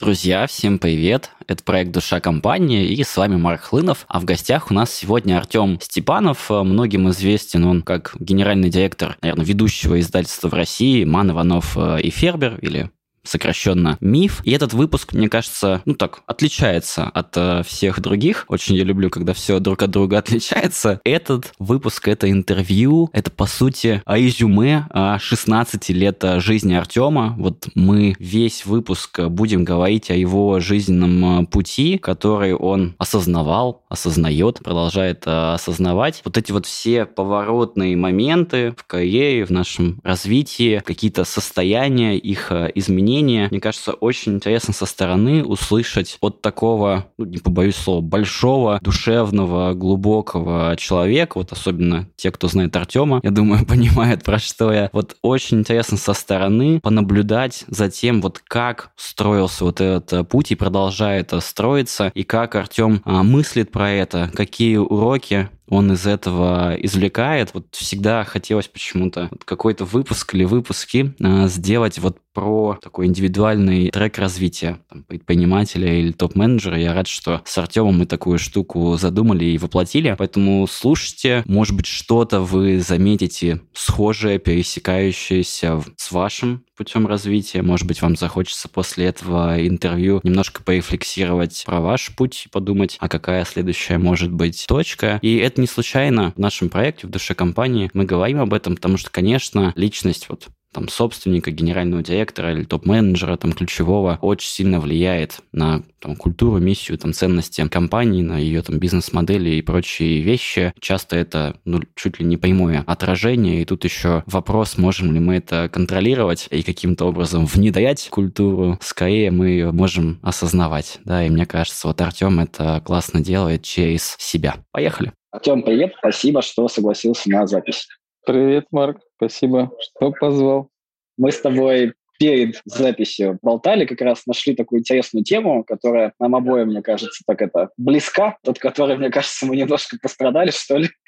Друзья, всем привет! Это проект «Душа компании» и с вами Марк Хлынов. А в гостях у нас сегодня Артем Степанов. Многим известен он как генеральный директор, наверное, ведущего издательства в России «Ман, Иванов э, и Фербер» или сокращенно МИФ. И этот выпуск, мне кажется, ну так, отличается от э, всех других. Очень я люблю, когда все друг от друга отличается. Этот выпуск — это интервью, это, по сути, о резюме о 16 лет жизни Артема. Вот мы весь выпуск будем говорить о его жизненном э, пути, который он осознавал, осознает, продолжает э, осознавать. Вот эти вот все поворотные моменты в карьере, в нашем развитии, какие-то состояния, их э, изменения, мнение. Мне кажется, очень интересно со стороны услышать от такого, ну, не побоюсь слова, большого, душевного, глубокого человека, вот особенно те, кто знает Артема, я думаю, понимают, про что я. Вот очень интересно со стороны понаблюдать за тем, вот как строился вот этот э, путь и продолжает э, строиться, и как Артем а, мыслит про это, какие уроки он из этого извлекает. Вот всегда хотелось почему-то какой-то выпуск или выпуски э, сделать вот про такой индивидуальный трек развития там, предпринимателя или топ-менеджера. Я рад, что с Артемом мы такую штуку задумали и воплотили. Поэтому слушайте, может быть, что-то вы заметите схожее, пересекающееся с вашим путем развития. Может быть, вам захочется после этого интервью немножко порефлексировать про ваш путь, подумать, а какая следующая может быть точка. И это не случайно в нашем проекте, в душе компании. Мы говорим об этом, потому что, конечно, личность вот там, собственника, генерального директора или топ-менеджера, там, ключевого, очень сильно влияет на там, культуру, миссию, там, ценности компании, на ее там, бизнес-модели и прочие вещи. Часто это ну, чуть ли не прямое отражение, и тут еще вопрос, можем ли мы это контролировать и каким-то образом внедрять культуру. Скорее мы ее можем осознавать, да, и мне кажется, вот Артем это классно делает через себя. Поехали. Артем, привет, спасибо, что согласился на запись. Привет, Марк. Спасибо, что позвал. Мы с тобой перед записью болтали, как раз нашли такую интересную тему, которая нам обоим, мне кажется, так это близка, от которой, мне кажется, мы немножко пострадали, что ли.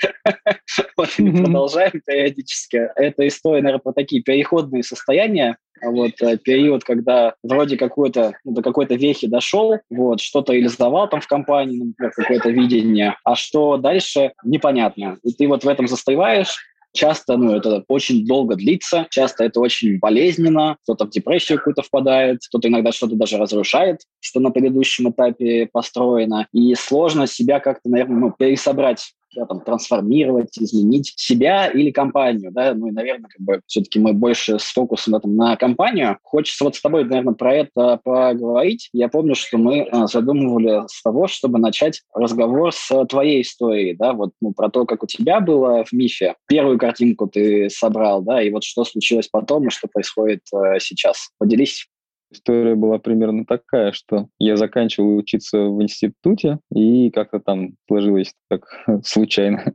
Вот продолжаем периодически. Это история, наверное, про такие переходные состояния, вот э, период, когда вроде какой-то ну, до какой-то вехи дошел, вот что-то реализовал там в компании, например, какое-то видение, а что дальше непонятно. И ты вот в этом застреваешь, Часто ну, это очень долго длится, часто это очень болезненно, кто-то в депрессию какую-то впадает, кто-то иногда что-то даже разрушает, что на предыдущем этапе построено. И сложно себя как-то, наверное, ну, пересобрать да, там, трансформировать, изменить себя или компанию, да, ну и, наверное, как бы все-таки мы больше с фокусом этом на компанию. Хочется вот с тобой, наверное, про это поговорить. Я помню, что мы а, задумывали с того, чтобы начать разговор с твоей историей, да, вот ну, про то, как у тебя было в МИФе. Первую картинку ты собрал, да, и вот что случилось потом и что происходит э, сейчас. Поделись. История была примерно такая, что я заканчивал учиться в институте, и как-то там сложилось так случайно,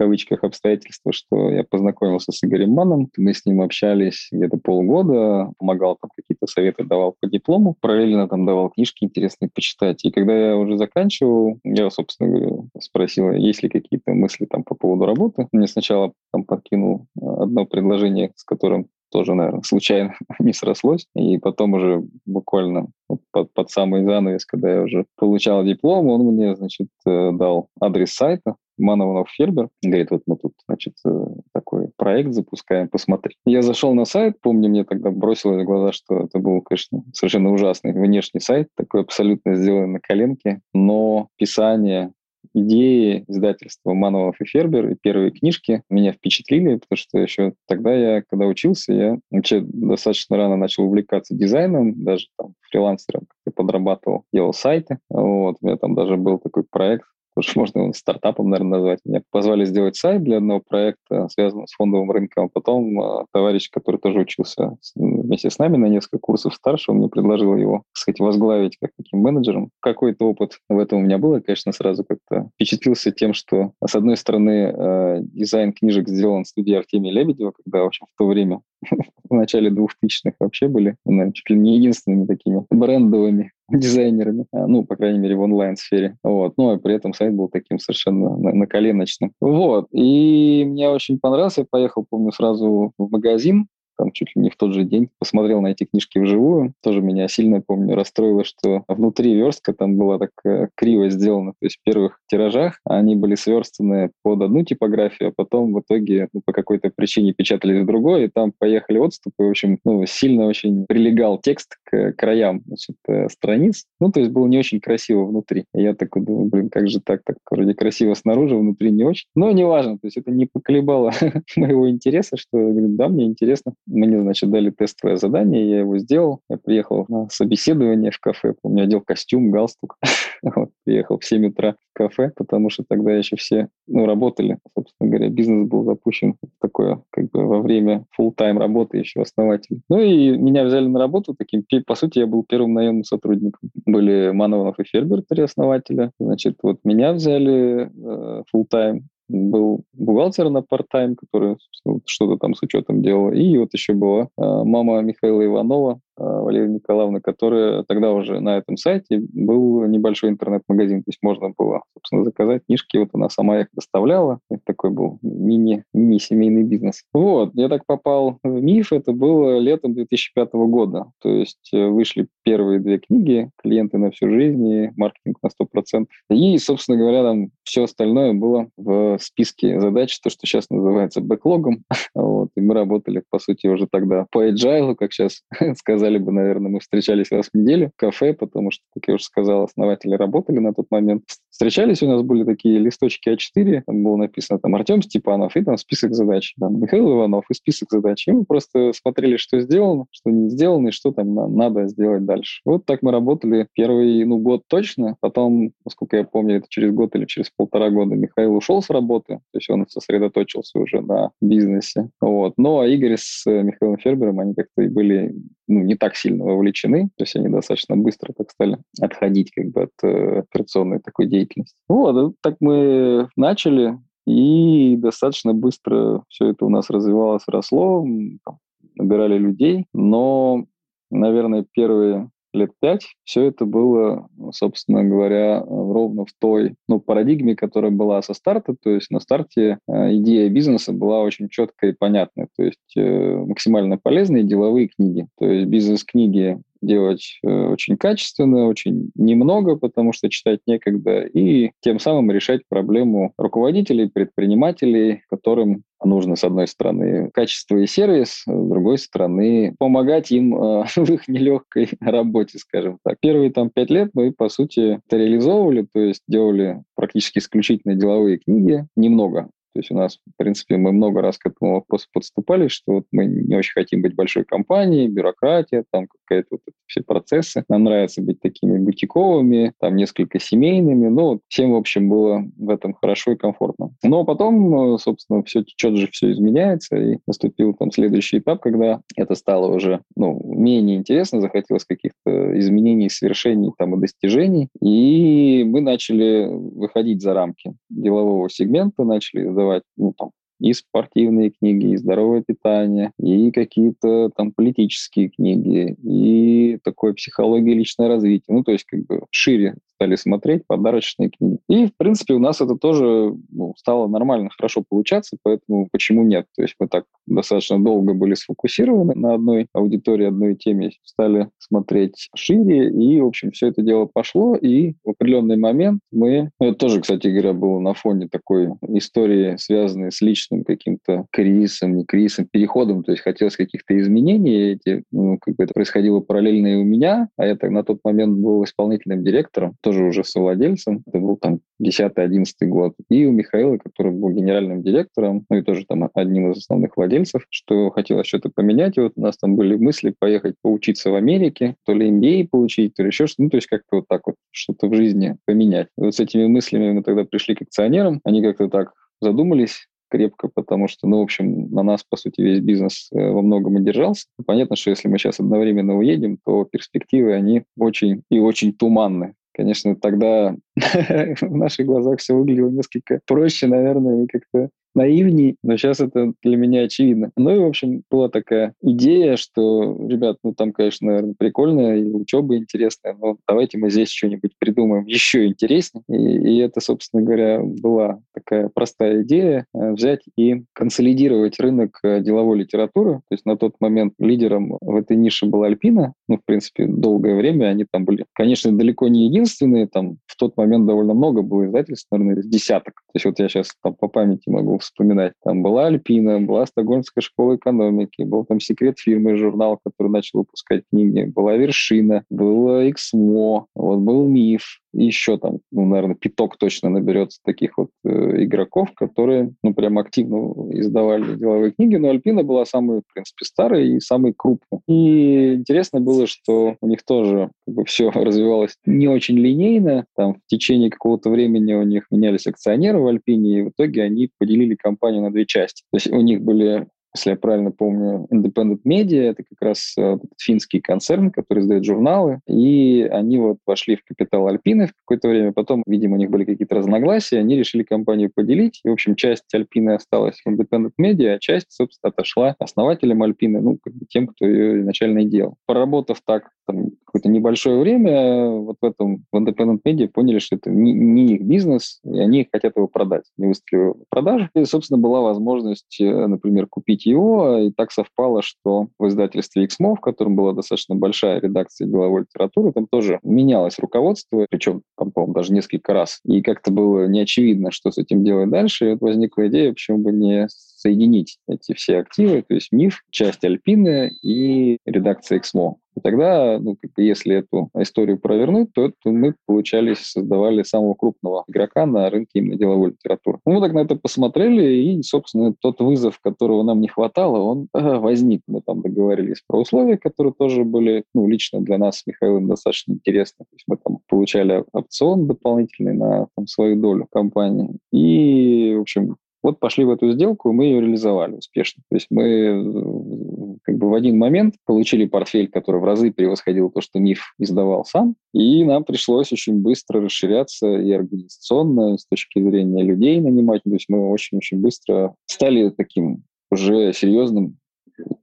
кавычках, обстоятельства, что я познакомился с Игорем Маном, мы с ним общались где-то полгода, помогал там какие-то советы, давал по диплому, параллельно там давал книжки интересные почитать. И когда я уже заканчивал, я, собственно говоря, спросил, есть ли какие-то мысли там по поводу работы. Мне сначала там подкинул одно предложение, с которым тоже, наверное, случайно не срослось. И потом уже буквально под, под самый занавес, когда я уже получал диплом, он мне, значит, э, дал адрес сайта, Мановнов Фербер. Говорит, вот мы тут, значит, э, такой проект запускаем, посмотри. Я зашел на сайт, помню, мне тогда бросилось в глаза, что это был, конечно, совершенно ужасный внешний сайт, такой абсолютно сделанный на коленке, но писание, идеи издательства Манов и Фербер и первые книжки меня впечатлили, потому что еще тогда я, когда учился, я вообще достаточно рано начал увлекаться дизайном, даже там фрилансером подрабатывал, делал сайты. Вот, у меня там даже был такой проект тоже можно стартапом, наверное, назвать. Меня позвали сделать сайт для одного проекта, связанного с фондовым рынком. А потом э, товарищ, который тоже учился вместе с нами на несколько курсов старше, он мне предложил его, так сказать, возглавить как таким менеджером. Какой-то опыт в этом у меня был. Я, конечно, сразу как-то впечатлился тем, что, с одной стороны, э, дизайн книжек сделан в студии Артемия Лебедева, когда, в общем, в то время в начале 2000-х вообще были, наверное, чуть ли не единственными такими брендовыми дизайнерами, а, ну, по крайней мере, в онлайн-сфере. Вот. Ну, и при этом сайт был таким совершенно на, на коленочным. Вот. И мне очень понравился. Я поехал, помню, сразу в магазин, там чуть ли не в тот же день посмотрел на эти книжки вживую. Тоже меня сильно, помню, расстроило, что внутри верстка там была так криво сделана. То есть в первых тиражах они были сверстаны под одну типографию, а потом в итоге ну, по какой-то причине печатались в другой, и там поехали отступы. В общем, ну, сильно очень прилегал текст краям значит, э, страниц. Ну, то есть было не очень красиво внутри. Я такой думаю, блин, как же так? Так вроде красиво снаружи, внутри не очень. Но неважно, то есть это не поколебало моего интереса, что, говорю, да, мне интересно. Мне, значит, дали тестовое задание, я его сделал. Я приехал на собеседование в кафе. У меня одел костюм, галстук. вот, приехал в 7 утра в кафе, потому что тогда еще все, ну, работали. Собственно говоря, бизнес был запущен такое, как бы во время full-time работы еще основатель. Ну и меня взяли на работу таким, по сути, я был первым наемным сотрудником. Были Манованов и Фербер, три основателя. Значит, вот меня взяли э, full-time был бухгалтер на part-time, который что-то там с учетом делал. И вот еще была э, мама Михаила Иванова, Валерия Николаевна, которая тогда уже на этом сайте был небольшой интернет-магазин, то есть можно было, собственно, заказать книжки, вот она сама их доставляла. Это такой был мини, мини-семейный бизнес. Вот, я так попал в МИФ, это было летом 2005 года, то есть э, вышли первые две книги «Клиенты на всю жизнь» и «Маркетинг на 100%». И, собственно говоря, там все остальное было в списке задач, то, что сейчас называется бэклогом. вот, и мы работали, по сути, уже тогда по agile, как сейчас сказали бы, наверное, мы встречались раз в неделю в кафе, потому что, как я уже сказал, основатели работали на тот момент. Встречались, у нас были такие листочки А4, там было написано там Артем Степанов, и там список задач, там Михаил Иванов и список задач. И мы просто смотрели, что сделано, что не сделано, и что там надо сделать дальше. Вот так мы работали первый, ну, год точно. Потом, насколько я помню, это через год или через полтора года Михаил ушел с работы, то есть он сосредоточился уже на бизнесе. Вот. Но Игорь с Михаилом Фербером, они как-то и были ну, не так сильно вовлечены, то есть они достаточно быстро так стали отходить как бы от э, операционной такой деятельности. Вот, так мы начали, и достаточно быстро все это у нас развивалось, росло, набирали людей, но, наверное, первые лет пять все это было, собственно говоря, ровно в той ну, парадигме, которая была со старта. То есть на старте э, идея бизнеса была очень четкая и понятная. То есть э, максимально полезные деловые книги. То есть бизнес-книги делать э, очень качественно, очень немного, потому что читать некогда, и тем самым решать проблему руководителей, предпринимателей, которым нужно, с одной стороны, качество и сервис, с другой стороны, помогать им э, в их нелегкой работе, скажем так. Первые там пять лет мы, по сути, это реализовывали, то есть делали практически исключительно деловые книги, немного то есть у нас, в принципе, мы много раз к этому вопросу подступали, что вот мы не очень хотим быть большой компанией, бюрократия, там какая-то вот все процессы. Нам нравится быть такими бутиковыми, там несколько семейными. Ну, всем, в общем, было в этом хорошо и комфортно. Но потом, собственно, все течет же, все изменяется, и наступил там следующий этап, когда это стало уже, ну, менее интересно, захотелось каких-то изменений, свершений там и достижений, и мы начали выходить за рамки делового сегмента, начали создавать, ну, там, и спортивные книги, и здоровое питание, и какие-то там политические книги, и такое психология личное развитие. Ну, то есть как бы шире стали смотреть подарочные книги. И, в принципе, у нас это тоже ну, стало нормально, хорошо получаться, поэтому почему нет? То есть мы так достаточно долго были сфокусированы на одной аудитории, одной теме, стали смотреть шире, и, в общем, все это дело пошло, и в определенный момент мы... Ну, это тоже, кстати говоря, было на фоне такой истории, связанной с личным каким-то кризисом, не кризисом, переходом, то есть хотелось каких-то изменений, эти, ну, как бы это происходило параллельно и у меня, а я так на тот момент был исполнительным директором, тоже уже совладельцем. Это был там 10-11 год. И у Михаила, который был генеральным директором, ну и тоже там одним из основных владельцев, что хотелось что-то поменять. И вот у нас там были мысли поехать поучиться в Америке, то ли MBA получить, то ли еще что-то. Ну, то есть как-то вот так вот что-то в жизни поменять. И вот с этими мыслями мы тогда пришли к акционерам. Они как-то так задумались, крепко, потому что, ну, в общем, на нас, по сути, весь бизнес э, во многом и держался. Понятно, что если мы сейчас одновременно уедем, то перспективы, они очень и очень туманны. Конечно, тогда в наших глазах все выглядело несколько проще, наверное, и как-то наивней, но сейчас это для меня очевидно. Ну и, в общем, была такая идея, что, ребят, ну там, конечно, наверное, прикольно, и учеба интересная, но давайте мы здесь что-нибудь придумаем еще интереснее. И, и это, собственно говоря, была такая простая идея э, взять и консолидировать рынок э, деловой литературы. То есть на тот момент лидером в этой нише была Альпина. Ну, в принципе, долгое время они там были, конечно, далеко не единственные. Там в тот момент довольно много было издательств, наверное, десяток. То есть вот я сейчас там по памяти могу вспоминать. Там была Альпина, была Стокгольмская школа экономики, был там секрет фирмы журнал, который начал выпускать книги, была Вершина, было Эксмо, вот был Миф, еще там, ну, наверное, пяток точно наберется таких вот э, игроков, которые, ну, прям активно издавали деловые книги, но Альпина была самой, в принципе, старой и самой крупной. И интересно было, что у них тоже как бы, все развивалось не очень линейно, там в течение какого-то времени у них менялись акционеры в Альпине, и в итоге они поделили компанию на две части. То есть у них были если я правильно помню, Independent Media, это как раз э, финский концерн, который издает журналы, и они вот вошли в капитал Альпины в какое-то время, потом, видимо, у них были какие-то разногласия, они решили компанию поделить, и, в общем, часть Альпины осталась в Independent Media, а часть, собственно, отошла основателям Альпины, ну, как бы тем, кто ее изначально и делал. Поработав так там, какое-то небольшое время, вот в этом, в Independent Media поняли, что это не, не их бизнес, и они хотят его продать. Не выставили его в продажу. И, собственно, была возможность, э, например, купить его, и так совпало, что в издательстве XMO, в котором была достаточно большая редакция деловой литературы, там тоже менялось руководство, причем, там, по-моему, даже несколько раз. И как-то было неочевидно, что с этим делать дальше. И вот возникла идея, почему бы не соединить эти все активы, то есть МИФ, часть Альпины и редакция XMO. И тогда, ну, как бы, если эту историю провернуть, то это мы, получались, создавали самого крупного игрока на рынке именно деловой литературы. Ну, мы так на это посмотрели, и, собственно, тот вызов, которого нам не хватало, он возник. Мы там договорились про условия, которые тоже были, ну, лично для нас с Михаилом достаточно интересны. То есть мы там получали опцион дополнительный на там, свою долю компании. И, в общем, вот пошли в эту сделку, и мы ее реализовали успешно. То есть мы э, как бы в один момент получили портфель, который в разы превосходил то, что МИФ издавал сам, и нам пришлось очень быстро расширяться и организационно, с точки зрения людей нанимать. То есть мы очень-очень быстро стали таким уже серьезным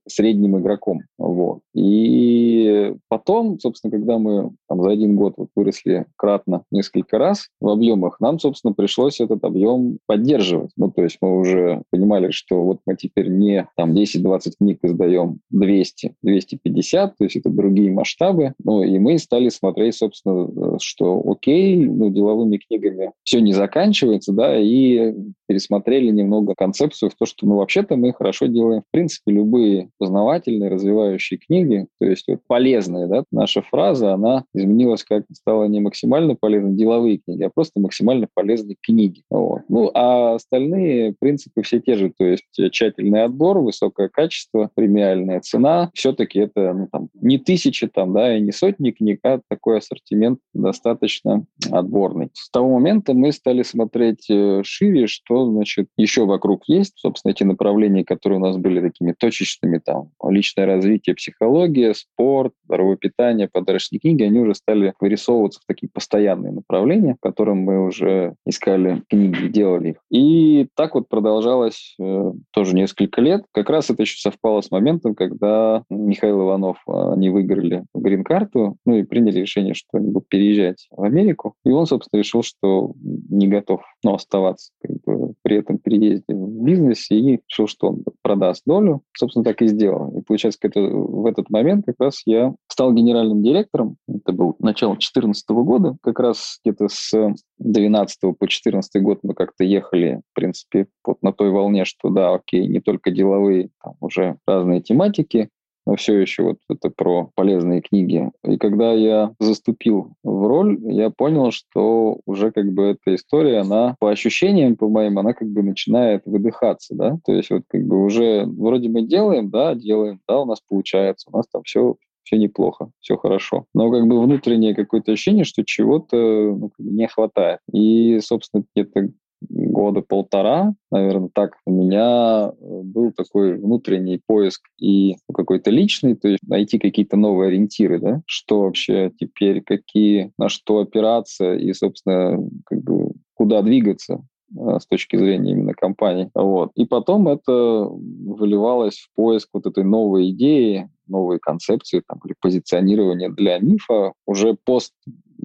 средним игроком. Вот. И потом, собственно, когда мы там, за один год вот выросли кратно несколько раз в объемах, нам, собственно, пришлось этот объем поддерживать. Ну, то есть мы уже понимали, что вот мы теперь не там 10-20 книг издаем 200, 250, то есть это другие масштабы. Ну, и мы стали смотреть, собственно, что окей, ну, деловыми книгами все не заканчивается, да, и пересмотрели немного концепцию в то, что, ну, вообще-то мы хорошо делаем, в принципе, любые познавательные, развивающие книги, то есть вот полезные, да, наша фраза, она изменилась как стала не максимально полезной деловые книги, а просто максимально полезные книги. Вот. Ну, а остальные принципы все те же, то есть тщательный отбор, высокое качество, премиальная цена, все-таки это ну, там, не тысячи там, да, и не сотни книг, а такой ассортимент достаточно отборный. С того момента мы стали смотреть э, шире, что, значит, еще вокруг есть, собственно, эти направления, которые у нас были такими точечными, там, личное развитие, психология, спорт, здоровое питание, подарочные книги, они уже стали вырисовываться в такие постоянные направления, в котором мы уже искали книги, делали их. И так вот продолжалось э, тоже несколько лет. Как раз это еще совпало с моментом, когда Михаил Иванов, э, они выиграли грин-карту, ну и приняли решение, что они будут переезжать в Америку. И он, собственно, решил, что не готов ну, оставаться при этом переезде в бизнесе и решил, что он продаст долю. Собственно, так и сделал. И получается, это, в этот момент как раз я стал генеральным директором. Это был начало 2014 года. Как раз где-то с 2012 по 2014 год мы как-то ехали, в принципе, вот на той волне, что да, окей, не только деловые, там уже разные тематики, но все еще вот это про полезные книги. И когда я заступил в роль, я понял, что уже как бы эта история, она по ощущениям, по моим, она как бы начинает выдыхаться, да, то есть вот как бы уже вроде мы делаем, да, делаем, да, у нас получается, у нас там все все неплохо, все хорошо. Но как бы внутреннее какое-то ощущение, что чего-то ну, не хватает. И, собственно, где-то года полтора, наверное, так, у меня э, был такой внутренний поиск и какой-то личный, то есть найти какие-то новые ориентиры, да, что вообще теперь, какие, на что опираться и, собственно, как бы куда двигаться э, с точки зрения именно компании. Вот. И потом это выливалось в поиск вот этой новой идеи, новой концепции там, или позиционирования для мифа уже пост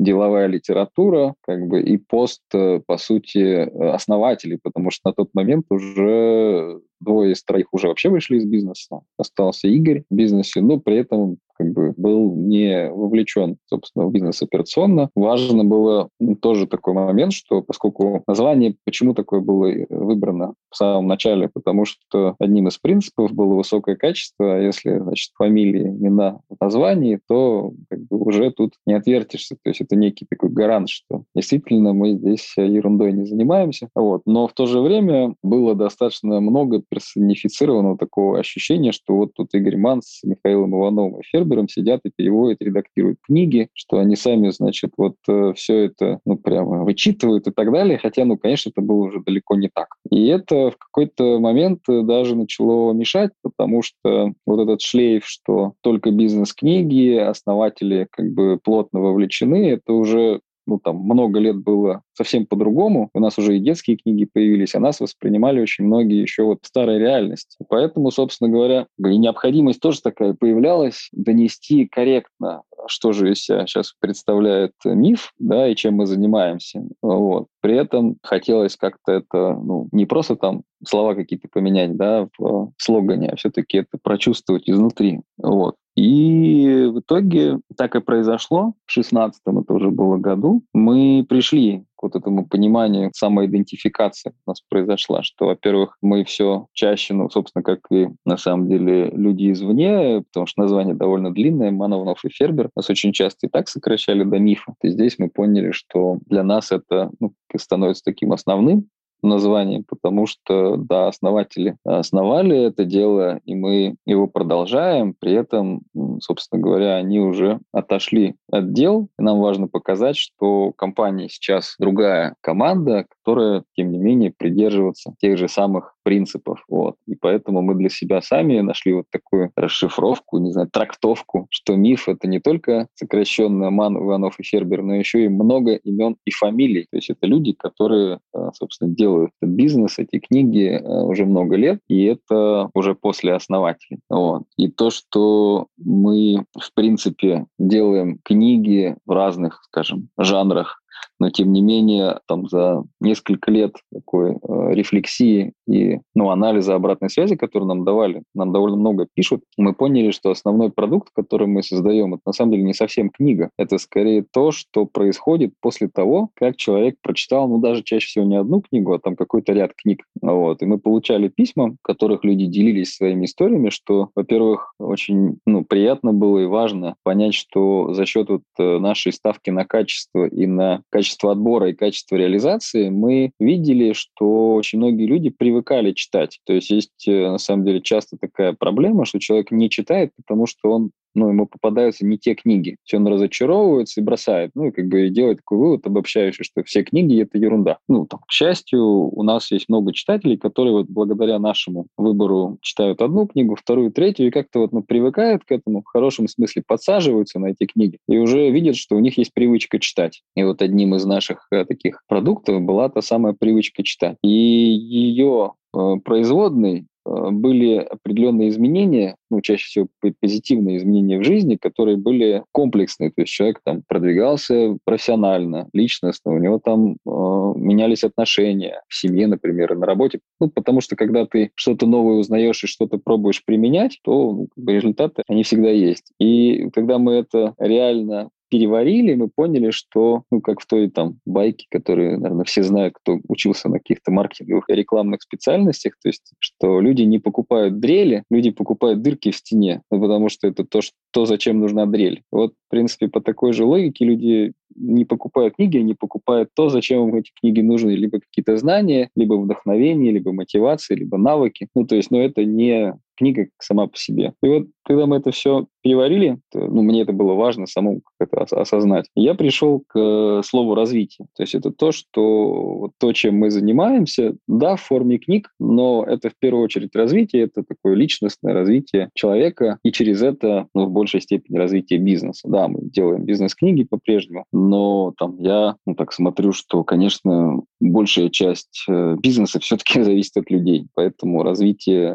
деловая литература, как бы, и пост, э, по сути, основателей, потому что на тот момент уже двое из троих уже вообще вышли из бизнеса. Остался Игорь в бизнесе, но при этом как бы был не вовлечен, собственно, в бизнес операционно. Важно было тоже такой момент, что поскольку название, почему такое было выбрано в самом начале, потому что одним из принципов было высокое качество, а если, значит, фамилии, имена в названии, то как бы уже тут не отвертишься. То есть это некий такой гарант, что действительно мы здесь ерундой не занимаемся. Вот. Но в то же время было достаточно много персонифицированного такого ощущения, что вот тут Игорь Манс с Михаилом Ивановым и Фербером сидят и переводят, редактируют книги, что они сами, значит, вот э, все это, ну, прямо вычитывают и так далее, хотя, ну, конечно, это было уже далеко не так. И это в какой-то момент даже начало мешать, потому что вот этот шлейф, что только бизнес-книги, основатели как бы плотно вовлечены, это уже ну, там, много лет было совсем по-другому. У нас уже и детские книги появились, а нас воспринимали очень многие еще вот старой реальность. Поэтому, собственно говоря, и необходимость тоже такая появлялась, донести корректно, что же из себя сейчас представляет миф, да, и чем мы занимаемся. Вот. При этом хотелось как-то это, ну, не просто там слова какие-то поменять, да, в слогане, а все-таки это прочувствовать изнутри. Вот. И в итоге так и произошло. В 16 это уже было году. Мы пришли к вот этому пониманию, самоидентификация у нас произошла, что, во-первых, мы все чаще, ну, собственно, как и на самом деле люди извне, потому что название довольно длинное, Мановнов и Фербер, нас очень часто и так сокращали до мифа. И здесь мы поняли, что для нас это ну, становится таким основным, название, потому что, да, основатели основали это дело, и мы его продолжаем, при этом, собственно говоря, они уже отошли от дел, и нам важно показать, что компания сейчас другая команда, которая, тем не менее, придерживается тех же самых принципов. Вот. И поэтому мы для себя сами нашли вот такую расшифровку, не знаю, трактовку, что миф — это не только сокращенно Ман, Иванов и Фербер, но еще и много имен и фамилий. То есть это люди, которые, э, собственно, делают этот бизнес, эти книги э, уже много лет, и это уже после основателей. Вот. И то, что мы, в принципе, делаем книги в разных, скажем, жанрах, но тем не менее там за несколько лет такой э, рефлексии и ну, анализа обратной связи, которую нам давали, нам довольно много пишут, мы поняли, что основной продукт, который мы создаем, это на самом деле не совсем книга, это скорее то, что происходит после того, как человек прочитал, ну даже чаще всего не одну книгу, а там какой-то ряд книг. Вот. И мы получали письма, в которых люди делились своими историями, что, во-первых, очень ну, приятно было и важно понять, что за счет вот э, нашей ставки на качество и на качество отбора и качество реализации, мы видели, что очень многие люди привыкали читать. То есть есть, э, на самом деле, часто такая проблема, что человек не читает, потому что он ну, ему попадаются не те книги. Все он разочаровывается и бросает. Ну, и как бы делает такой вывод обобщающий, что все книги — это ерунда. Ну, там, к счастью, у нас есть много читателей, которые вот благодаря нашему выбору читают одну книгу, вторую, третью, и как-то вот ну, привыкают к этому, в хорошем смысле подсаживаются на эти книги, и уже видят, что у них есть привычка читать. И вот одним из наших э, таких продуктов была та самая привычка читать. И ее э, производный Э, были определенные изменения, ну, чаще всего позитивные изменения в жизни, которые были комплексные. То есть человек там продвигался профессионально, личностно, у него там э, менялись отношения в семье, например, и на работе. Ну, потому что когда ты что-то новое узнаешь и что-то пробуешь применять, то ну, результаты, они всегда есть. И когда мы это реально переварили, мы поняли, что, ну, как в той там байке, которую, наверное, все знают, кто учился на каких-то маркетинговых рекламных специальностях, то есть, что люди не покупают дрели, люди покупают дырки в стене, ну, потому что это то, что, то, зачем нужна дрель. Вот, в принципе, по такой же логике люди не покупают книги, они покупают то, зачем им эти книги нужны, либо какие-то знания, либо вдохновение, либо мотивация, либо навыки. Ну, то есть, ну, это не книга сама по себе. И вот когда мы это все переварили, то, ну, мне это было важно самому как это осознать. Я пришел к э, слову развитие. То есть это то, что вот то, чем мы занимаемся, да, в форме книг, но это в первую очередь развитие, это такое личностное развитие человека, и через это, ну, в большей степени развитие бизнеса. Да, мы делаем бизнес-книги по-прежнему, но там я, ну, так смотрю, что, конечно, большая часть э, бизнеса все-таки зависит от людей, поэтому развитие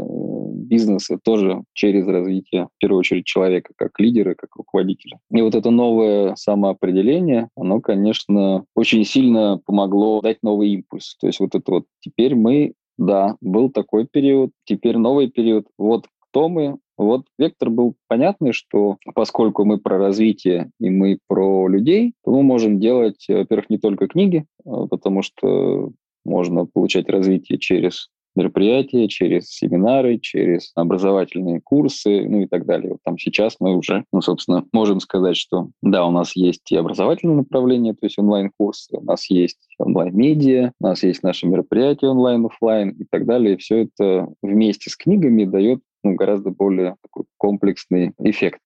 э, бизнеса тоже через развитие, в первую очередь, человека как лидера, как руководителя. И вот это новое самоопределение, оно, конечно, очень сильно помогло дать новый импульс. То есть вот это вот теперь мы да, был такой период, теперь новый период. Вот кто мы, вот вектор был понятный, что поскольку мы про развитие и мы про людей, то мы можем делать, во-первых, не только книги, а потому что можно получать развитие через мероприятия, через семинары, через образовательные курсы, ну и так далее. Вот там сейчас мы уже, ну, собственно, можем сказать, что да, у нас есть и образовательное направление, то есть онлайн-курсы, у нас есть онлайн-медиа, у нас есть наши мероприятия онлайн, офлайн и так далее. И все это вместе с книгами дает ну, гораздо более такой комплексный эффект.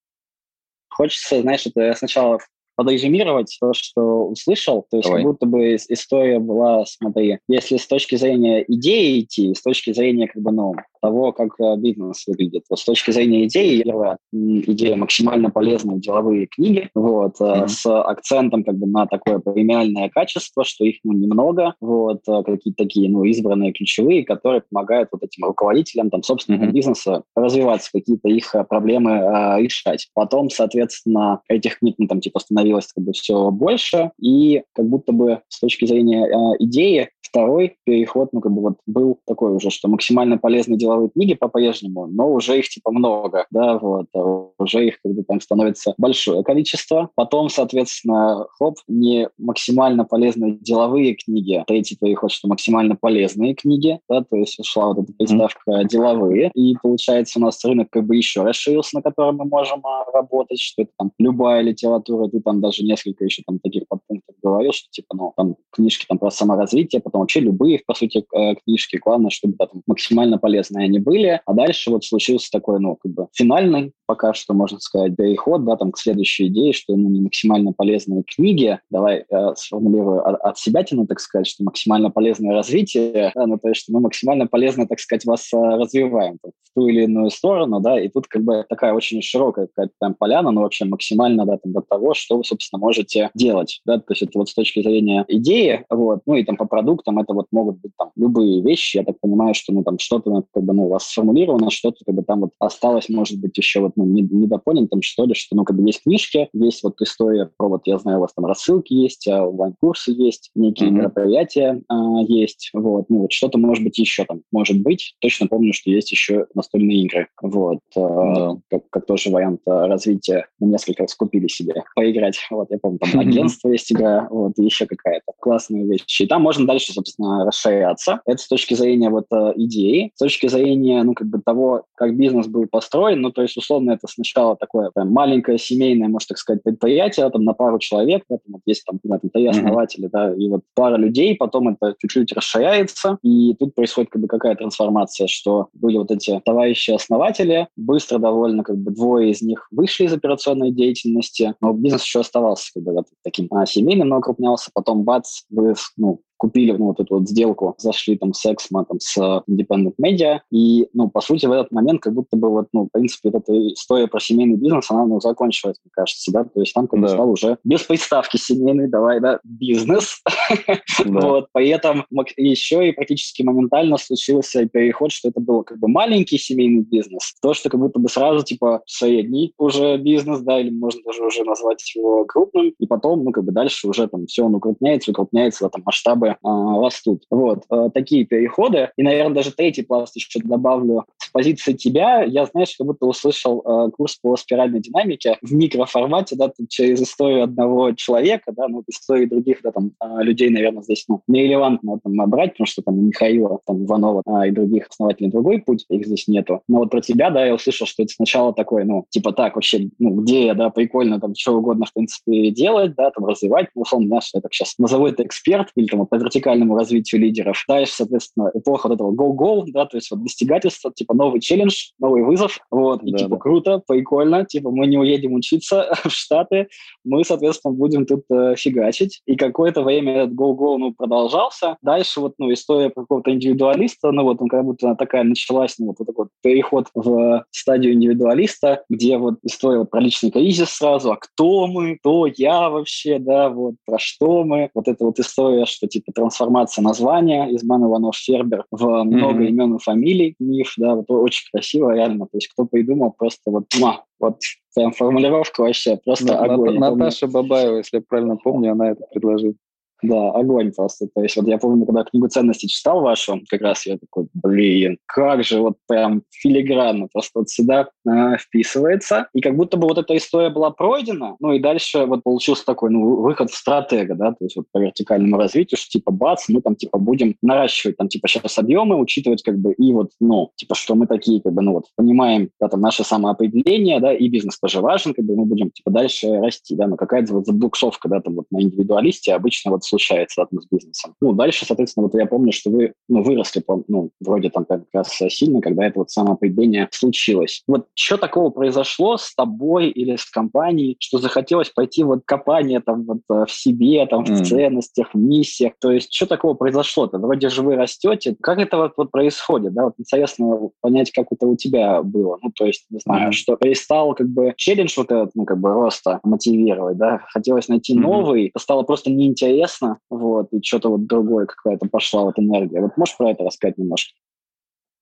Хочется, знаешь, это сначала подрезюмировать то, что услышал. То есть Давай. как будто бы история была, смотри, если с точки зрения идеи идти, с точки зрения как бы, ну, того, как э, бизнес выглядит. Вот с точки зрения идеи, первая идея максимально полезные деловые книги, вот, mm-hmm. с акцентом как бы на такое премиальное качество, что их ну, немного, вот, э, какие-то такие, ну, избранные ключевые, которые помогают вот этим руководителям, там, собственного mm-hmm. бизнеса развиваться, какие-то их проблемы э, решать. Потом, соответственно, этих книг, ну, там, типа, становилось как бы все больше, и как будто бы с точки зрения э, идеи Второй переход, ну, как бы вот был такой уже, что максимально полезные деловые книги по-прежнему, но уже их типа много, да, вот, а уже их как бы там становится большое количество. Потом, соответственно, хоп, не максимально полезные деловые книги. Третий переход, что максимально полезные книги, да, то есть ушла вот эта приставка mm-hmm. деловые, и получается у нас рынок как бы еще расширился, на котором мы можем а, работать, что это там любая литература, ты там даже несколько еще там таких подпунктов говорил, что типа, ну, там книжки там про саморазвитие, потом вообще любые, по сути, э, книжки. Главное, чтобы да, там, максимально полезные они были. А дальше вот случился такой, ну, как бы финальный, пока что, можно сказать, переход, да, там, к следующей идее, что ну, не максимально полезные книги. Давай э, сформулирую от, от себя тяну, так сказать, что максимально полезное развитие, да, ну, то есть, что мы максимально полезно, так сказать, вас э, развиваем в ту или иную сторону, да, и тут как бы такая очень широкая какая-то там поляна, но вообще максимально, да, там, до того, что вы, собственно, можете делать, да, то есть это вот с точки зрения идеи, вот, ну, и там по продуктам там это вот могут быть там любые вещи. Я так понимаю, что ну там что-то как бы ну у вас сформулировано, что-то как бы там вот осталось, может быть, еще вот ну недопонятым что ли, что ну как бы есть книжки, есть вот история про вот я знаю у вас там рассылки есть, а онлайн-курсы есть, некие mm-hmm. мероприятия а, есть, вот ну вот что-то может быть еще там может быть. Точно помню, что есть еще настольные игры, вот а, как, как тоже вариант а, развития. Мы несколько раз купили себе поиграть. Вот я помню там агентство есть игра, вот и еще какая-то классная вещь. И там можно дальше собственно, расширяться. Это с точки зрения вот э, идеи, с точки зрения, ну, как бы того, как бизнес был построен, ну, то есть, условно, это сначала такое там, маленькое семейное, можно так сказать, предприятие, там, на пару человек, да, там, вот есть там, там три основатели, mm-hmm. да, и вот пара людей, потом это чуть-чуть расширяется, и тут происходит как бы какая трансформация, что были вот эти товарищи-основатели, быстро довольно, как бы, двое из них вышли из операционной деятельности, но бизнес еще оставался как бы, вот, таким а, семейным, но укрупнялся, потом бац, вы, ну, купили ну, вот эту вот сделку, зашли там с Exmo, там, с Independent Media, и, ну, по сути, в этот момент как будто бы вот, ну, в принципе, вот эта история про семейный бизнес, она, ну, закончилась, мне кажется, да, то есть там как да. стал уже без приставки семейный, давай, да, бизнес, вот, при этом еще и практически моментально случился переход, что это был как бы маленький семейный бизнес, то, что как будто бы сразу, типа, средний уже бизнес, да, или можно даже уже назвать его крупным, и потом, ну, как бы дальше уже там все он укрупняется, укрупняется, там масштабы э, растут. Вот, э, такие переходы. И, наверное, даже третий пласт еще добавлю. С позиции тебя, я, знаешь, как будто услышал э, курс по спиральной динамике в микроформате, да, через историю одного человека, да, ну, истории других, да, там, э, людей, наверное, здесь, ну, нерелевантно там брать, потому что там Михаила, там, Иванова э, и других основателей другой путь, их здесь нету. Но вот про тебя, да, я услышал, что это сначала такой, ну, типа так, вообще, ну, где я, да, прикольно там что угодно, в принципе, делать, да, там, развивать, ну, условно, знаешь, я так сейчас назову это эксперт или там вертикальному развитию лидеров. Дальше, соответственно, эпоха вот этого go-go, да, то есть вот достигательство, типа новый челлендж, новый вызов, вот, и да, типа да. круто, прикольно, типа мы не уедем учиться в Штаты, мы, соответственно, будем тут э, фигачить. И какое-то время этот go-go, ну, продолжался. Дальше вот, ну, история какого-то индивидуалиста, ну, вот он как будто такая началась, ну, вот, вот такой вот переход в стадию индивидуалиста, где вот история вот про личный кризис сразу, а кто мы, кто я вообще, да, вот, про что мы. Вот эта вот история, что, типа, трансформация названия из Ман Иванов Фербер в много mm-hmm. имен и фамилий, миф, да, вот очень красиво, реально. То есть кто придумал, просто вот, муа, вот прям формулировка вообще просто На, огонь. Наташа Бабаева, если я правильно помню, она это предложила. Да, огонь просто. То есть вот я помню, когда книгу ценностей читал вашу, как раз я такой, блин, как же вот прям филигранно просто вот сюда э, вписывается. И как будто бы вот эта история была пройдена, ну и дальше вот получился такой, ну, выход в стратега, да, то есть вот по вертикальному развитию, что типа бац, мы там типа будем наращивать там типа сейчас объемы, учитывать как бы и вот, ну, типа что мы такие как бы, ну вот, понимаем, да, там наше самоопределение, да, и бизнес тоже важен, как бы мы будем типа дальше расти, да, но какая-то вот забуксовка, да, там вот на индивидуалисте обычно вот случается там, с бизнесом. Ну, дальше, соответственно, вот я помню, что вы ну, выросли, ну, вроде там как раз сильно, когда это вот самоопределение случилось. Вот что такого произошло с тобой или с компанией, что захотелось пойти вот копание там вот э, в себе, там, в mm. ценностях, в миссиях? То есть что такого произошло-то? Вроде же вы растете. Как это вот, вот происходит? Да? Вот интересно понять, как это у тебя было. Ну, то есть, не знаю, mm. что перестал как бы челлендж вот этот, ну, как бы роста мотивировать, да? Хотелось найти mm. новый, стало просто неинтересно, классно, вот, и что-то вот другое какая-то пошла вот энергия. Вот можешь про это рассказать немножко?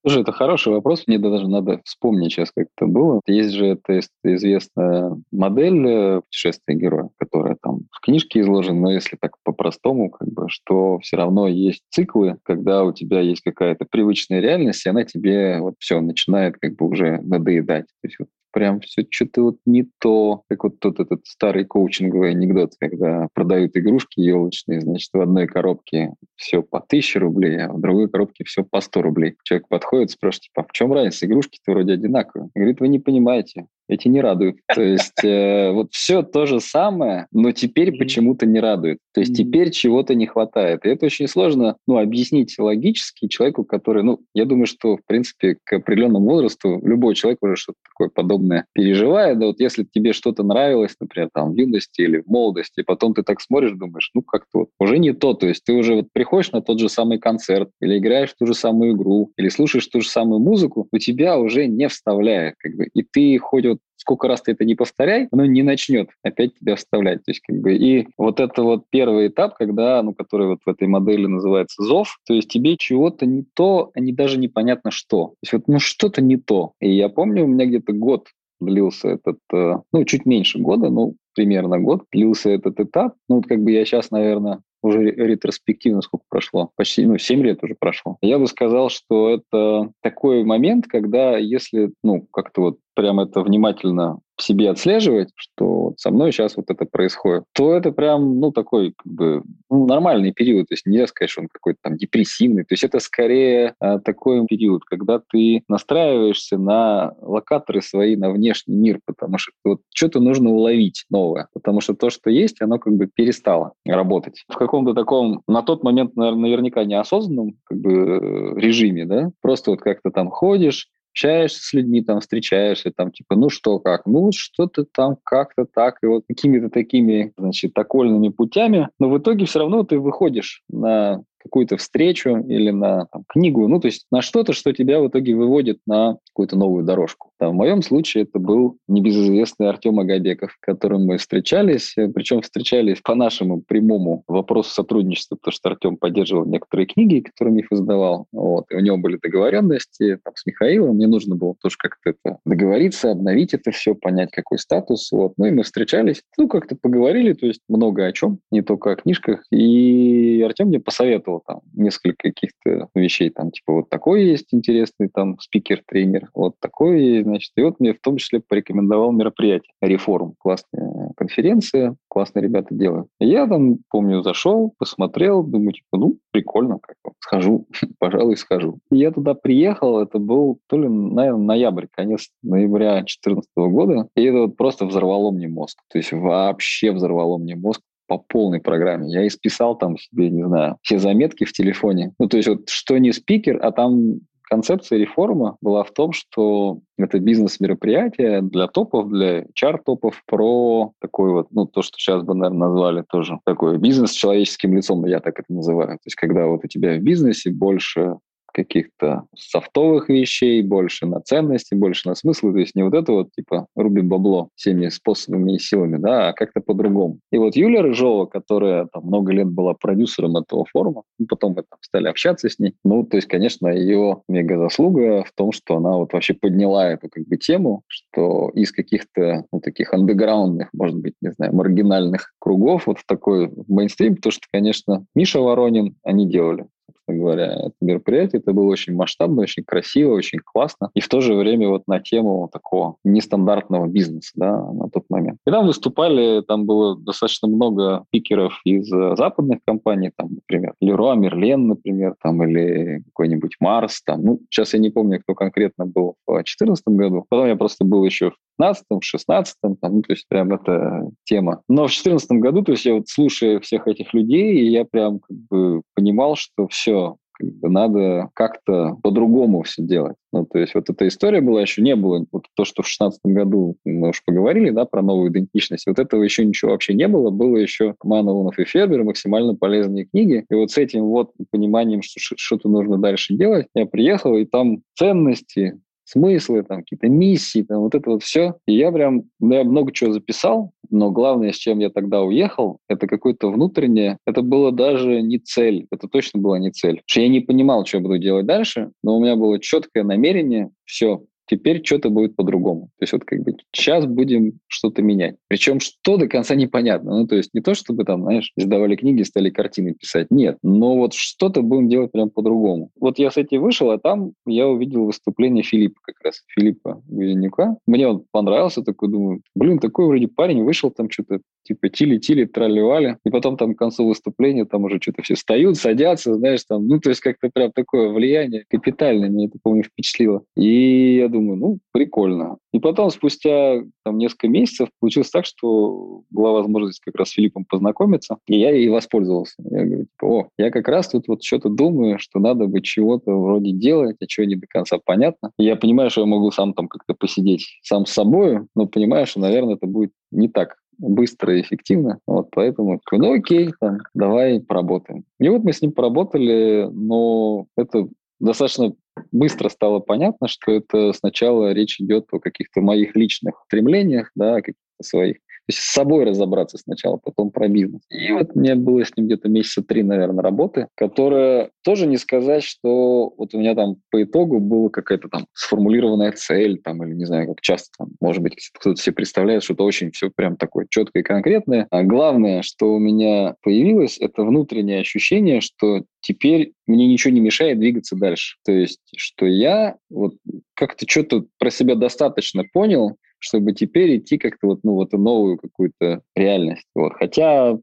Слушай, это хороший вопрос, мне даже надо вспомнить сейчас, как это было. Есть же эта известная модель э, путешествия героя, которая там в книжке изложена, но если так по-простому, как бы, что все равно есть циклы, когда у тебя есть какая-то привычная реальность, и она тебе вот все начинает как бы уже надоедать. То есть вот прям все что-то вот не то. Как вот тот этот старый коучинговый анекдот, когда продают игрушки елочные, значит, в одной коробке все по 1000 рублей, а в другой коробке все по 100 рублей. Человек подходит, спрашивает, типа, а в чем разница? Игрушки-то вроде одинаковые. Говорит, вы не понимаете эти не радуют. То есть э, вот все то же самое, но теперь почему-то не радует. То есть теперь чего-то не хватает. И это очень сложно ну, объяснить логически человеку, который, ну, я думаю, что, в принципе, к определенному возрасту любой человек уже что-то такое подобное переживает. Да вот если тебе что-то нравилось, например, там в юности или в молодости, потом ты так смотришь, думаешь, ну, как-то вот уже не то. То есть ты уже вот приходишь на тот же самый концерт или играешь в ту же самую игру или слушаешь ту же самую музыку, у тебя уже не вставляет. Как бы, и ты хоть вот сколько раз ты это не повторяй, оно не начнет опять тебя вставлять. То есть, как бы, и вот это вот первый этап, когда, ну, который вот в этой модели называется зов, то есть тебе чего-то не то, а не даже непонятно что. То есть вот, ну, что-то не то. И я помню, у меня где-то год длился этот, э, ну, чуть меньше года, ну, примерно год длился этот этап. Ну, вот как бы я сейчас, наверное, уже ретроспективно сколько прошло, почти, ну, 7 лет уже прошло. Я бы сказал, что это такой момент, когда если, ну, как-то вот прям это внимательно себе отслеживать, что со мной сейчас вот это происходит, то это прям, ну, такой, как бы, ну, нормальный период. То есть нельзя сказать, что он какой-то там депрессивный. То есть это скорее а, такой период, когда ты настраиваешься на локаторы свои, на внешний мир, потому что вот что-то нужно уловить новое. Потому что то, что есть, оно как бы перестало работать. В каком-то таком, на тот момент, наверное, наверняка неосознанном как бы э, режиме, да, просто вот как-то там ходишь, общаешься с людьми, там, встречаешься, там, типа, ну что, как? Ну, что-то там как-то так, и вот какими-то такими, значит, окольными путями, но в итоге все равно ты выходишь на какую-то встречу или на там, книгу, ну, то есть на что-то, что тебя в итоге выводит на какую-то новую дорожку. Там, в моем случае это был небезызвестный Артем Агадеков, с которым мы встречались, э, причем встречались по нашему прямому вопросу сотрудничества, потому что Артем поддерживал некоторые книги, которые их издавал, вот, и у него были договоренности там, с Михаилом, мне нужно было тоже как-то это договориться, обновить это все, понять, какой статус, вот, ну, и мы встречались, ну, как-то поговорили, то есть много о чем, не только о книжках, и Артем мне посоветовал посоветовал там несколько каких-то вещей, там, типа, вот такой есть интересный там спикер-тренер, вот такой значит, и вот мне в том числе порекомендовал мероприятие «Реформ». Классная конференция, классные ребята делают. Я там, помню, зашел, посмотрел, думаю, типа, ну, прикольно, как схожу, пожалуй, схожу. И я туда приехал, это был то ли, наверное, ноябрь, конец ноября 2014 года, и это вот просто взорвало мне мозг. То есть вообще взорвало мне мозг по полной программе. Я исписал там себе, не знаю, все заметки в телефоне. Ну, то есть вот что не спикер, а там концепция реформы была в том, что это бизнес-мероприятие для топов, для чар-топов про такой вот, ну, то, что сейчас бы, наверное, назвали тоже такой бизнес с человеческим лицом, я так это называю. То есть когда вот у тебя в бизнесе больше каких-то софтовых вещей, больше на ценности, больше на смыслы. То есть не вот это вот типа рубим бабло всеми способами и силами, да, а как-то по-другому. И вот Юлия Рыжова, которая там много лет была продюсером этого форума, ну, потом мы там стали общаться с ней. Ну, то есть, конечно, ее мега заслуга в том, что она вот вообще подняла эту как бы тему, что из каких-то ну, таких андеграундных, может быть, не знаю, маргинальных кругов вот в такой мейнстрим, потому что, конечно, Миша Воронин они делали собственно говоря, это мероприятие. Это было очень масштабно, очень красиво, очень классно. И в то же время вот на тему такого нестандартного бизнеса да, на тот момент. И там выступали, там было достаточно много пикеров из э, западных компаний, там, например, Леруа, Мерлен, например, там, или какой-нибудь Марс. Там. Ну, сейчас я не помню, кто конкретно был в 2014 году. Потом я просто был еще в 15 в 16 там, ну, то есть прям это тема. Но в 2014 году, то есть я вот слушая всех этих людей, я прям как бы понимал, что все, как бы надо как-то по-другому все делать. Ну, то есть вот эта история была, еще не было, вот то, что в 2016 году мы уж поговорили, да, про новую идентичность, вот этого еще ничего вообще не было, было еще Манованов и Фербер, максимально полезные книги, и вот с этим вот пониманием, что что-то нужно дальше делать, я приехал, и там ценности, смыслы, там какие-то миссии, там вот это вот все. И я прям, ну, я много чего записал, но главное, с чем я тогда уехал, это какое-то внутреннее, это было даже не цель, это точно была не цель. Что я не понимал, что я буду делать дальше, но у меня было четкое намерение, все, теперь что-то будет по-другому. То есть вот как бы сейчас будем что-то менять. Причем что до конца непонятно. Ну, то есть не то, чтобы там, знаешь, издавали книги, стали картины писать. Нет. Но вот что-то будем делать прям по-другому. Вот я с этим вышел, а там я увидел выступление Филиппа как раз, Филиппа Гузенюка. Мне он понравился, такой думаю, блин, такой вроде парень вышел там что-то типа тили-тили, трали И потом там к концу выступления там уже что-то все встают, садятся, знаешь, там, ну, то есть как-то прям такое влияние капитальное, мне это, помню, впечатлило. И я думаю, ну, прикольно. И потом, спустя там несколько месяцев, получилось так, что была возможность как раз с Филиппом познакомиться, и я ей воспользовался. Я говорю, типа, о, я как раз тут вот что-то думаю, что надо бы чего-то вроде делать, а чего не до конца понятно. И я понимаю, что я могу сам там как-то посидеть сам с собой, но понимаю, что, наверное, это будет не так быстро и эффективно. Вот поэтому, ну окей, там, давай поработаем. И вот мы с ним поработали, но это достаточно быстро стало понятно, что это сначала речь идет о каких-то моих личных стремлениях, да, каких-то своих то есть с собой разобраться сначала, потом про бизнес. И вот мне было с ним где-то месяца три, наверное, работы, которая тоже не сказать, что вот у меня там по итогу была какая-то там сформулированная цель, там, или не знаю, как часто там, может быть, кто-то себе представляет, что это очень все прям такое четкое и конкретное. А главное, что у меня появилось, это внутреннее ощущение, что теперь мне ничего не мешает двигаться дальше. То есть, что я вот как-то что-то про себя достаточно понял, чтобы теперь идти как-то вот, ну, вот новую какую-то реальность. Вот. Хотя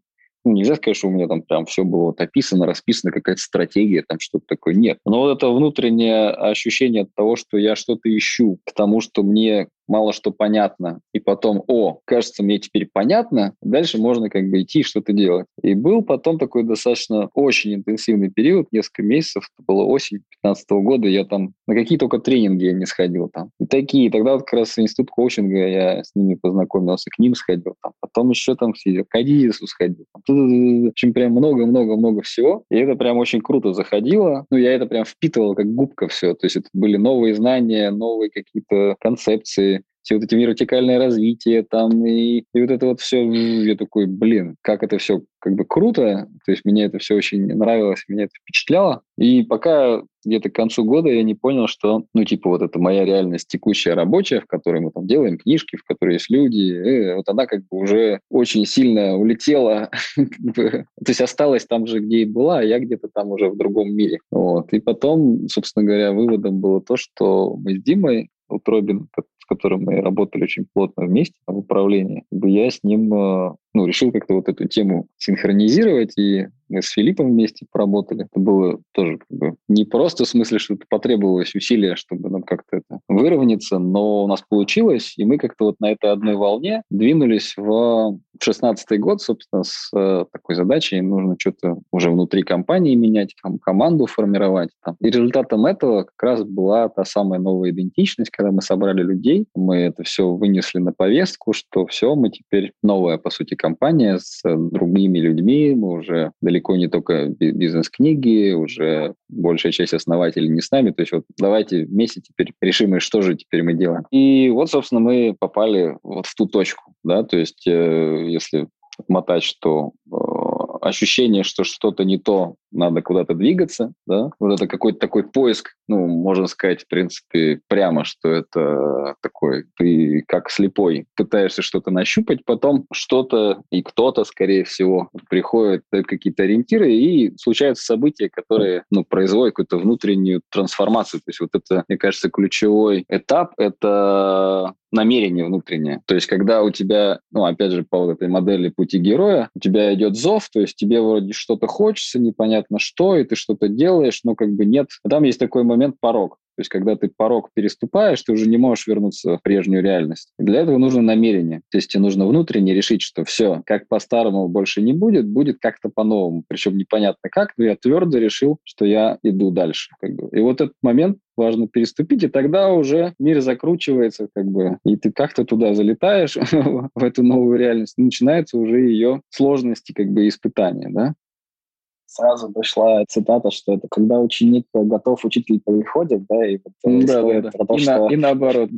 ну, нельзя сказать, что у меня там прям все было вот описано, расписано, какая-то стратегия, там что-то такое. Нет. Но вот это внутреннее ощущение от того, что я что-то ищу, к тому, что мне мало что понятно, и потом, о, кажется, мне теперь понятно, дальше можно как бы идти что-то делать. И был потом такой достаточно очень интенсивный период, несколько месяцев, это было осень 15 года, я там на какие только тренинги я не сходил там. И такие, тогда вот как раз институт коучинга, я с ними познакомился, к ним сходил там, потом еще там сидел, к Адидису сходил. Там, в общем, прям много-много-много всего. И это прям очень круто заходило. Ну, я это прям впитывал как губка все. То есть это были новые знания, новые какие-то концепции, все вот эти вертикальное развитие там, и, и вот это вот все, я такой, блин, как это все как бы круто, то есть мне это все очень нравилось, меня это впечатляло, и пока где-то к концу года я не понял, что, ну, типа, вот это моя реальность текущая рабочая, в которой мы там делаем книжки, в которой есть люди, э, вот она как бы уже очень сильно улетела, то есть осталась там же, где и была, а я где-то там уже в другом мире. Вот. И потом, собственно говоря, выводом было то, что мы с Димой Утробин, которым мы работали очень плотно вместе в управлении, я с ним э, ну, решил как-то вот эту тему синхронизировать, и мы с Филиппом вместе поработали. Это было тоже как бы не просто в смысле, что потребовалось усилия, чтобы нам как-то это выровняться, но у нас получилось, и мы как-то вот на этой одной волне двинулись в в шестнадцатый год, собственно, с э, такой задачей нужно что-то уже внутри компании менять, там, команду формировать. Там. И результатом этого как раз была та самая новая идентичность, когда мы собрали людей, мы это все вынесли на повестку, что все, мы теперь новая, по сути, компания с другими людьми, мы уже далеко не только бизнес-книги, уже большая часть основателей не с нами, то есть вот давайте вместе теперь решим, что же теперь мы делаем. И вот, собственно, мы попали вот в ту точку, да, то есть э, если мотать, что э, ощущение, что что-то не то, надо куда-то двигаться, да, вот это какой-то такой поиск, ну, можно сказать, в принципе, прямо, что это такой, ты как слепой пытаешься что-то нащупать, потом что-то и кто-то, скорее всего, приходит какие-то ориентиры, и случаются события, которые, ну, производят какую-то внутреннюю трансформацию. То есть вот это, мне кажется, ключевой этап — это намерение внутреннее. То есть когда у тебя, ну, опять же, по вот этой модели пути героя, у тебя идет зов, то есть тебе вроде что-то хочется, непонятно что, и ты что-то делаешь, но как бы нет. Там есть такой момент порог. То есть, когда ты порог переступаешь, ты уже не можешь вернуться в прежнюю реальность. И для этого нужно намерение. То есть, тебе нужно внутренне решить, что все, как по-старому больше не будет, будет как-то по-новому. Причем непонятно как, но я твердо решил, что я иду дальше. Как бы. И вот этот момент важно переступить, и тогда уже мир закручивается, как бы, и ты как-то туда залетаешь, в эту новую реальность, начинаются уже ее сложности, как бы, испытания, да сразу пришла цитата, что это когда ученик готов, учитель приходит, да, и вот э, да, да, да. про то, и что... На, и наоборот.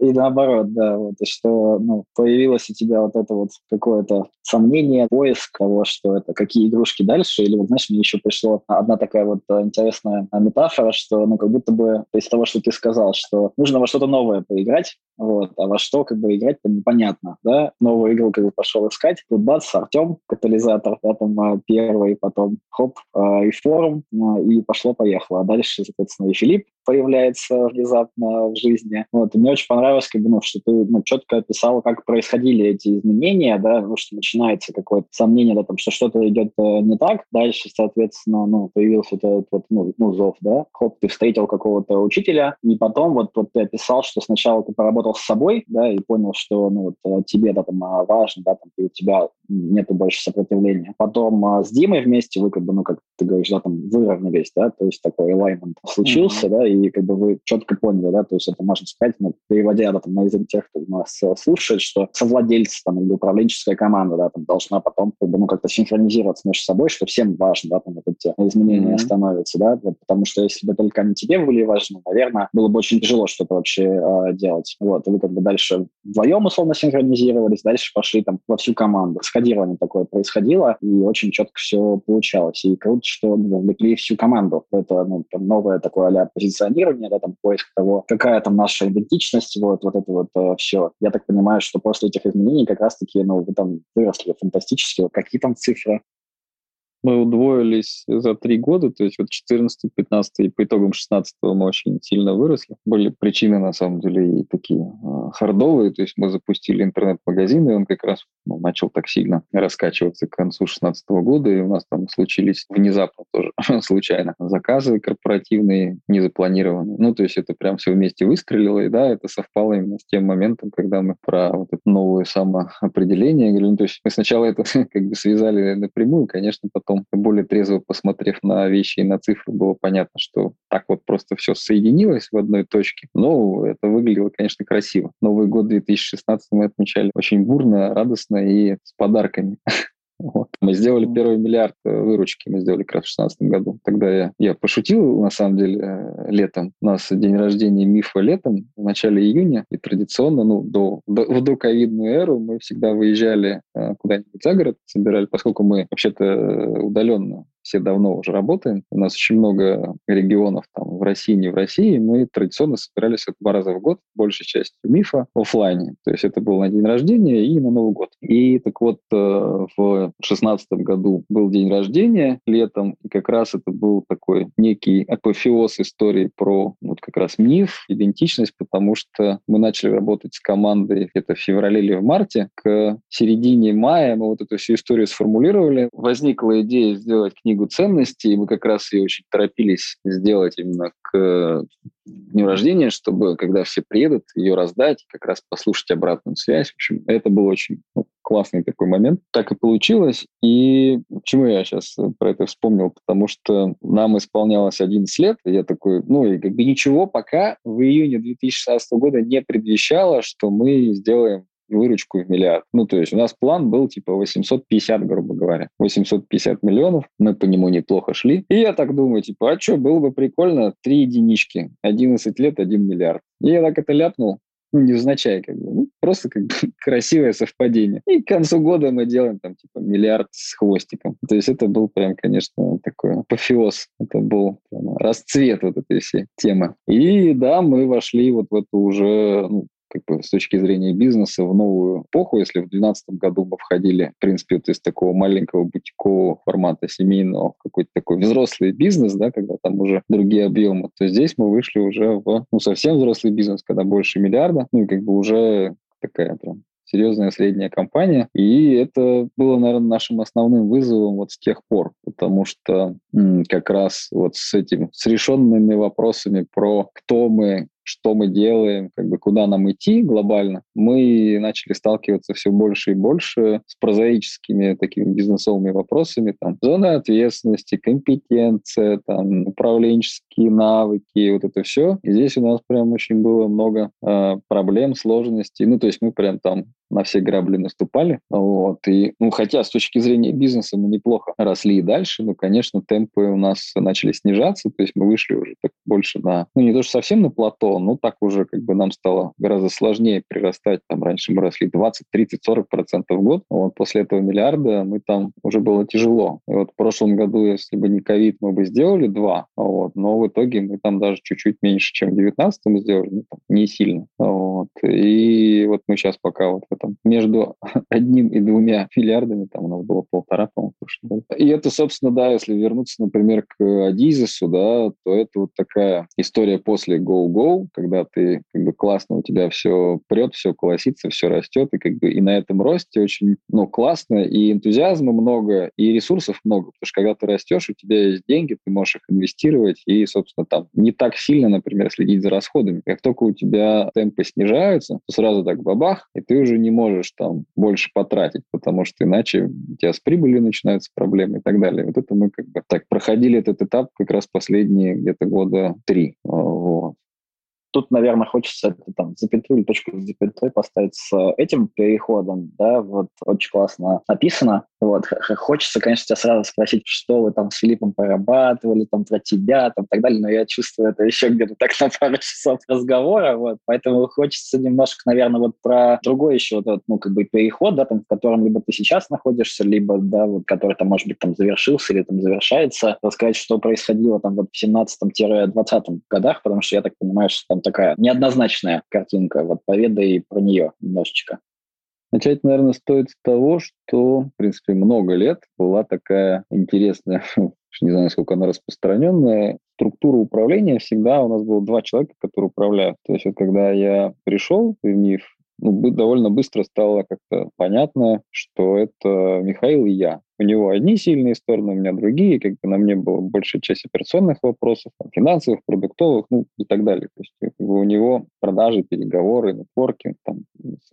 И наоборот, да, вот, и что ну, появилось у тебя вот это вот какое-то сомнение, поиск того, что это, какие игрушки дальше, или вот, знаешь, мне еще пришла одна такая вот э, интересная метафора, что, ну, как будто бы из того, что ты сказал, что нужно во что-то новое поиграть, вот, а во что как бы играть-то непонятно, да, новую игру как бы пошел искать, тут бац, Артем, катализатор, да, там э, первый, потом хоп, э, и форум, и пошло-поехало, а дальше, соответственно, и Филипп появляется внезапно в жизни, вот, и мне очень понравилось как бы, ну, что ты ну, четко описала, как происходили эти изменения, да, потому что начинается какое-то сомнение, да, там, что что-то идет э, не так, дальше, соответственно, ну, появился этот вот, ну, ну, зов, да, хоп, ты встретил какого-то учителя, и потом вот, вот ты описал, что сначала ты поработал с собой, да, и понял, что, ну, вот э, тебе, да, там, а, важно, да, там, и у тебя нету больше сопротивления. Потом а, с Димой вместе вы, как бы, ну, как ты говоришь, да, там, выровнялись, да, то есть такой alignment случился, mm-hmm. да, и как бы вы четко поняли, да, то есть это можно сказать, ну, переводя да, там, на язык тех, кто нас э, слушает, что совладельцы там, или управленческая команда да, там, должна потом как бы, ну, как-то синхронизироваться между собой, что всем важно, да, там, вот эти изменения mm-hmm. становятся, да, вот, потому что если бы только они тебе были важны, наверное, было бы очень тяжело что-то вообще э, делать. Вот, и вы как бы дальше вдвоем условно синхронизировались, дальше пошли там во всю команду. Скодирование такое происходило, и очень четко все получалось. И круто, что ну, вовлекли всю команду. Это ну, там, новое такое а позиционирование, да, там поиск того, какая там наша идентичность, вот, вот, это вот э, все. Я так понимаю, что после этих изменений как раз-таки, ну, вы там выросли фантастически. Какие там цифры? Мы удвоились за три года, то есть вот 14, 15 и по итогам 16 мы очень сильно выросли. Были причины, на самом деле, и такие э, хардовые, то есть мы запустили интернет-магазин, и он как раз ну, начал так сильно раскачиваться к концу 16 года, и у нас там случились внезапно тоже случайно заказы корпоративные, незапланированные. Ну, то есть это прям все вместе выстрелило, и да, это совпало именно с тем моментом, когда мы про вот это новое самоопределение говорили. Ну, то есть мы сначала это как бы связали напрямую, конечно, потом потом, более трезво посмотрев на вещи и на цифры, было понятно, что так вот просто все соединилось в одной точке. Но это выглядело, конечно, красиво. Новый год 2016 мы отмечали очень бурно, радостно и с подарками. Вот. Мы сделали первый миллиард э, выручки, мы сделали как раз в 2016 году. Тогда я, я пошутил, на самом деле, э, летом. У нас день рождения мифа летом, в начале июня. И традиционно, ну, до, до, в доковидную эру мы всегда выезжали э, куда-нибудь за город, собирали, поскольку мы вообще-то удаленно все давно уже работаем. У нас очень много регионов там в России, не в России. Мы традиционно собирались два раза в год, большей частью мифа, офлайне. То есть это был на день рождения и на Новый год. И так вот э, в шестнадцатом году был день рождения летом, и как раз это был такой некий апофеоз истории про вот как раз миф, идентичность, потому что мы начали работать с командой где-то в феврале или в марте. К середине мая мы вот эту всю историю сформулировали. Возникла идея сделать книгу книгу ценностей, и мы как раз ее очень торопились сделать именно к дню рождения, чтобы, когда все приедут, ее раздать, как раз послушать обратную связь. В общем, это было очень ну, классный такой момент. Так и получилось. И почему я сейчас про это вспомнил? Потому что нам исполнялось 11 лет. И я такой, ну, и как бы ничего пока в июне 2016 года не предвещало, что мы сделаем выручку в миллиард. Ну, то есть у нас план был типа 850, грубо говоря. 850 миллионов, мы по нему неплохо шли. И я так думаю, типа, а что, было бы прикольно, три единички, 11 лет, 1 миллиард. И я так это ляпнул, ну, невзначай, как бы, ну, просто как бы красивое совпадение. И к концу года мы делаем там, типа, миллиард с хвостиком. То есть это был прям, конечно, такой апофеоз. Это был прям, расцвет вот этой всей темы. И да, мы вошли вот в эту уже, ну, как бы с точки зрения бизнеса в новую эпоху. Если в 2012 году мы входили, в принципе, вот из такого маленького бутикового формата семейного какой-то такой взрослый бизнес, да, когда там уже другие объемы, то здесь мы вышли уже в ну, совсем взрослый бизнес, когда больше миллиарда, ну и как бы уже такая прям серьезная средняя компания. И это было, наверное, нашим основным вызовом вот с тех пор, потому что как раз вот с этим, с решенными вопросами про кто мы, что мы делаем, как бы куда нам идти глобально, мы начали сталкиваться все больше и больше с прозаическими такими бизнесовыми вопросами, там, зона ответственности, компетенция, там, управленческие навыки, вот это все. И здесь у нас прям очень было много э, проблем, сложностей. Ну, то есть мы прям там на все грабли наступали. Вот. И, ну, хотя с точки зрения бизнеса мы неплохо росли и дальше, но, конечно, темпы у нас начали снижаться, то есть мы вышли уже так больше на, ну, не то, что совсем на плато, но так уже как бы нам стало гораздо сложнее прирастать. Там раньше мы росли 20, 30, 40 процентов в год. Вот после этого миллиарда мы там уже было тяжело. И вот в прошлом году, если бы не ковид, мы бы сделали два, вот, но в итоге мы там даже чуть-чуть меньше, чем в 19 сделали, ну, там, не сильно. Вот. И вот мы сейчас пока вот в там между одним и двумя миллиардами, там у нас было полтора, по-моему, И это, собственно, да, если вернуться, например, к Адизису, да, то это вот такая история после Go-Go, когда ты как бы классно, у тебя все прет, все колосится, все растет, и как бы и на этом росте очень, ну, классно, и энтузиазма много, и ресурсов много, потому что когда ты растешь, у тебя есть деньги, ты можешь их инвестировать, и, собственно, там не так сильно, например, следить за расходами. Как только у тебя темпы снижаются, то сразу так бабах, и ты уже не можешь там больше потратить, потому что иначе у тебя с прибылью начинаются проблемы и так далее. Вот это мы как бы так проходили этот этап как раз последние где-то года три. Вот. Тут, наверное, хочется там, запятую или точку с запятой поставить с этим переходом, да, вот очень классно написано. Вот, хочется, конечно, тебя сразу спросить, что вы там с Филиппом порабатывали, там, про тебя, там, так далее, но я чувствую это еще где-то так на пару часов разговора, вот, поэтому хочется немножко, наверное, вот про другой еще вот этот, ну, как бы переход, да, там, в котором либо ты сейчас находишься, либо, да, вот, который там, может быть, там завершился или там завершается, рассказать, что происходило там вот в 17-20 годах, потому что я так понимаю, что там такая неоднозначная картинка. Вот поведай про нее немножечко. Начать, наверное, стоит с того, что, в принципе, много лет была такая интересная, не знаю, насколько она распространенная, структура управления всегда у нас было два человека, которые управляют. То есть вот когда я пришел в МИФ, ну, довольно быстро стало как-то понятно, что это Михаил и я. У него одни сильные стороны, у меня другие, как бы на мне была большая часть операционных вопросов, финансовых, продуктовых, ну и так далее. То есть как бы, у него продажи, переговоры, нетворкинг, там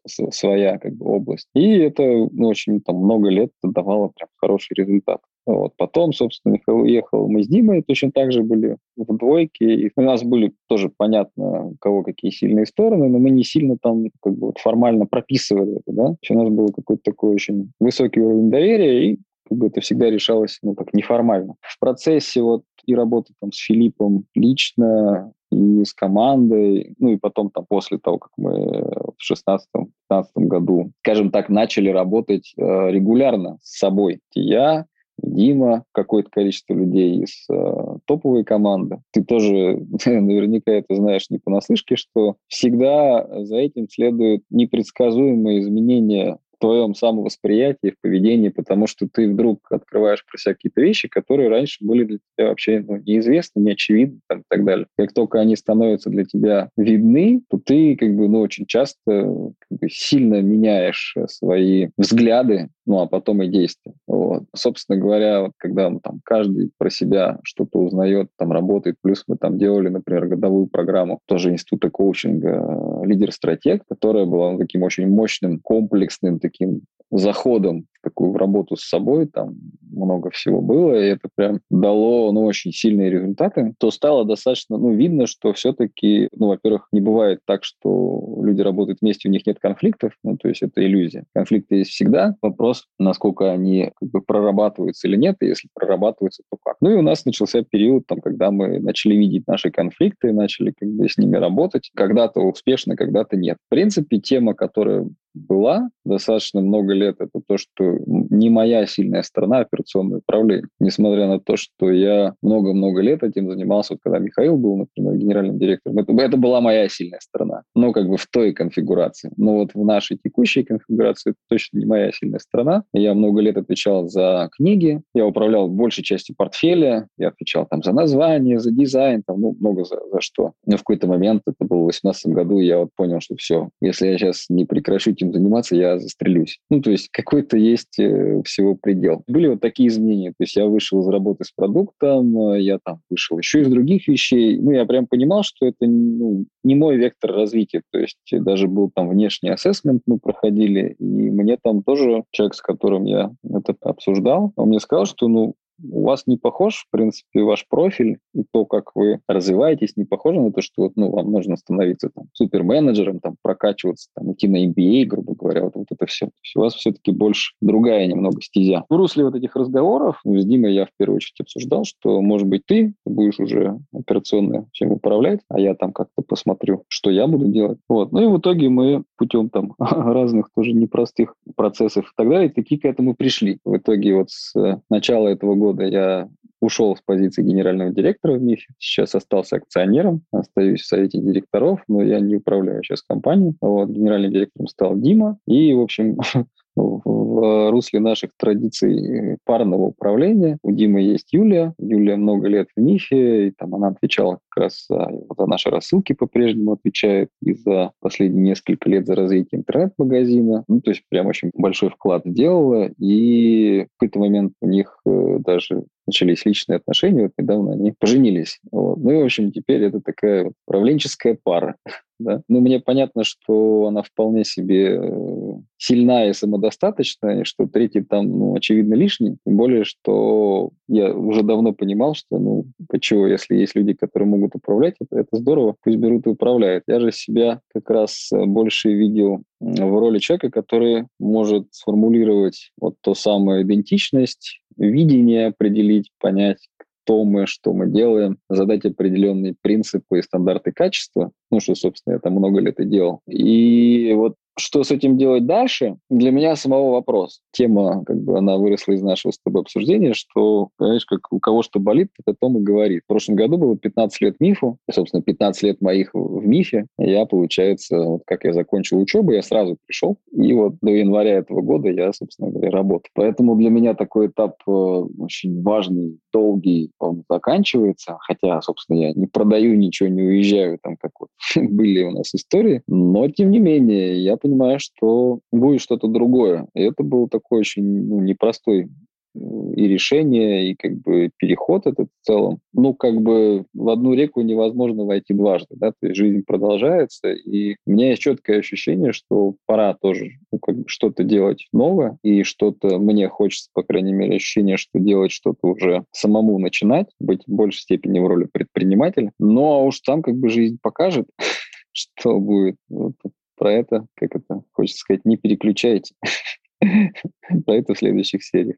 своя как бы область. И это ну, очень там много лет давало прям хороший результат. Вот. Потом, собственно, Михаил уехал, мы с Димой точно так же были в двойке, и у нас были тоже понятно, у кого какие сильные стороны, но мы не сильно там как бы формально прописывали это, да. У нас был какой-то такой очень высокий уровень доверия, и как бы это всегда решалось, ну, как неформально. В процессе вот и работы там с Филиппом лично, и с командой, ну и потом там после того, как мы в 16-15 году, скажем так, начали работать э, регулярно с собой. Я, Дима, какое-то количество людей из э, топовой команды. Ты тоже наверняка это знаешь не понаслышке, что всегда за этим следуют непредсказуемые изменения твоем самовосприятии, в поведении, потому что ты вдруг открываешь про себя какие-то вещи, которые раньше были для тебя вообще ну, неизвестны, неочевидны там, и так далее. Как только они становятся для тебя видны, то ты как бы ну, очень часто как бы, сильно меняешь свои взгляды, ну а потом и действия. Вот. Собственно говоря, вот, когда ну, там каждый про себя что-то узнает, там работает, плюс мы там делали, например, годовую программу тоже института коучинга «Лидер-стратег», которая была ну, таким очень мощным, комплексным таким заходом такую работу с собой, там много всего было, и это прям дало, ну, очень сильные результаты, то стало достаточно, ну, видно, что все-таки, ну, во-первых, не бывает так, что люди работают вместе, у них нет конфликтов, ну, то есть это иллюзия. Конфликты есть всегда. Вопрос, насколько они как бы прорабатываются или нет, и если прорабатываются, то как. Ну, и у нас начался период, там, когда мы начали видеть наши конфликты, начали как бы с ними работать. Когда-то успешно, когда-то нет. В принципе, тема, которая была достаточно много лет, это то, что не моя сильная сторона операционное управление. Несмотря на то, что я много-много лет этим занимался, вот когда Михаил был, например, генеральным директором, это, это была моя сильная сторона, но как бы в той конфигурации. Но вот в нашей текущей конфигурации это точно не моя сильная сторона. Я много лет отвечал за книги, я управлял большей частью портфеля, я отвечал там за название, за дизайн, там, ну, много за, за что. Но в какой-то момент, это было в 2018 году, я вот понял, что все, если я сейчас не прекращу этим заниматься, я застрелюсь. Ну, то есть какой-то есть э, всего предел. Были вот такие изменения. То есть я вышел из работы с продуктом, э, я там вышел еще из других вещей. Ну, я прям понимал, что это ну, не мой вектор развития. То есть даже был там внешний ассессмент мы проходили, и мне там тоже человек, с которым я это обсуждал, он мне сказал, что ну, у вас не похож, в принципе, ваш профиль и то, как вы развиваетесь, не похоже на то, что вот, ну, вам нужно становиться там суперменеджером, там, прокачиваться, там, идти на MBA, грубо говоря, вот, вот это все. То есть у вас все-таки больше другая немного стезя. В русле вот этих разговоров с Димой я в первую очередь обсуждал, что, может быть, ты будешь уже операционно чем управлять, а я там как-то посмотрю, что я буду делать. Вот. Ну и в итоге мы путем там разных тоже непростых процессов и так далее, таки к этому пришли. В итоге вот с начала этого года года я ушел с позиции генерального директора в МИФе, сейчас остался акционером, остаюсь в совете директоров, но я не управляю сейчас компанией. Вот, генеральным директором стал Дима, и, в общем, в русле наших традиций парного управления. У Димы есть Юлия. Юлия много лет в МИФе, и там она отвечала как раз за, за наши рассылки по-прежнему отвечает, и за последние несколько лет за развитие интернет-магазина. Ну, то есть прям очень большой вклад сделала, и в какой-то момент у них э, даже начались личные отношения, вот недавно они поженились. Вот. Ну и, в общем, теперь это такая вот управленческая пара. Да? Ну, мне понятно, что она вполне себе э, сильная и самодостаточная, что третий там, ну, очевидно, лишний. Тем более, что я уже давно понимал, что, ну, почему, если есть люди, которые могут управлять, это, это здорово, пусть берут и управляют. Я же себя как раз больше видел в роли человека, который может сформулировать вот то самое идентичность, видение определить, понять, кто мы, что мы делаем, задать определенные принципы и стандарты качества, ну, что, собственно, я там много лет и делал. И вот что с этим делать дальше, для меня самого вопрос. Тема, как бы, она выросла из нашего с тобой обсуждения, что, знаешь, как у кого что болит, это том и говорит. В прошлом году было 15 лет МИФу, и, собственно, 15 лет моих в МИФе. Я, получается, вот как я закончил учебу, я сразу пришел, и вот до января этого года я, собственно говоря, работал. Поэтому для меня такой этап э, очень важный, долгий, он заканчивается, хотя, собственно, я не продаю ничего, не уезжаю, там, как вот были у нас истории, но, тем не менее, я понимаю, понимаю, что будет что-то другое. И это был такой очень ну, непростой и решение, и как бы переход этот в целом. Ну, как бы в одну реку невозможно войти дважды, да, то есть жизнь продолжается, и у меня есть четкое ощущение, что пора тоже ну, как бы что-то делать новое, и что-то мне хочется, по крайней мере, ощущение, что делать что-то уже самому начинать, быть в большей степени в роли предпринимателя. Ну, а уж там как бы жизнь покажет, что будет. Вот про это, как это хочется сказать, не переключайте. Про это в следующих сериях.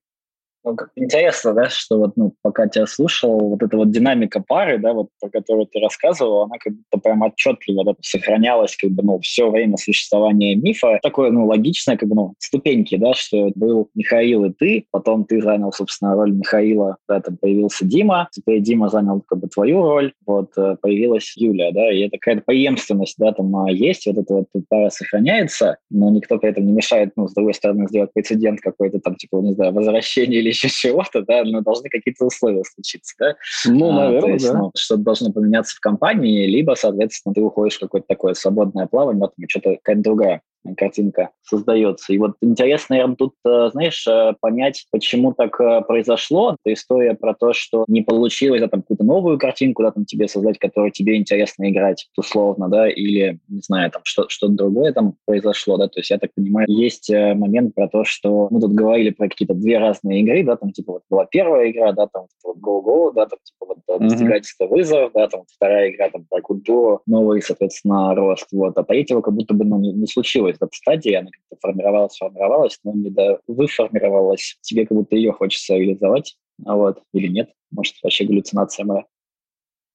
Ну, как интересно, да, что вот, ну, пока тебя слушал, вот эта вот динамика пары, да, вот, про которую ты рассказывал, она как будто прям отчетливо да, сохранялась, как бы, ну, все время существования мифа. Такое, ну, логичное, как бы, ну, ступеньки, да, что был Михаил и ты, потом ты занял, собственно, роль Михаила, да, там появился Дима, теперь Дима занял, как бы, твою роль, вот, э, появилась Юля, да, и это какая-то преемственность, да, там а, есть, вот эта вот пара сохраняется, но никто при этом не мешает, ну, с другой стороны, сделать прецедент какой-то там, типа, не знаю, возвращение или еще чего-то, да, но должны какие-то условия случиться, да? Ну, а, наверное, есть, да. Ну, что-то должно поменяться в компании, либо, соответственно, ты уходишь в какое-то такое свободное плавание, вот что-то какая-то другая картинка создается. И вот интересно, наверное, тут, э, знаешь, э, понять, почему так э, произошло. Это история про то, что не получилось да, там какую-то новую картинку, да, там тебе создать, которую тебе интересно играть, условно, да, или, не знаю, там что, что-то другое там произошло, да, то есть я так понимаю, есть момент про то, что мы тут говорили про какие-то две разные игры, да, там типа вот была первая игра, да, там типа, вот Go-Go, да, там типа вот достигательство mm-hmm. вызов, да, там вторая игра там про культуру, новый, соответственно, рост, вот, а третьего как будто бы ну, не, не случилось этой стадии, она как-то формировалась, формировалась, но не до выформировалась. Тебе как будто ее хочется реализовать, а вот, или нет? Может, вообще галлюцинация моя?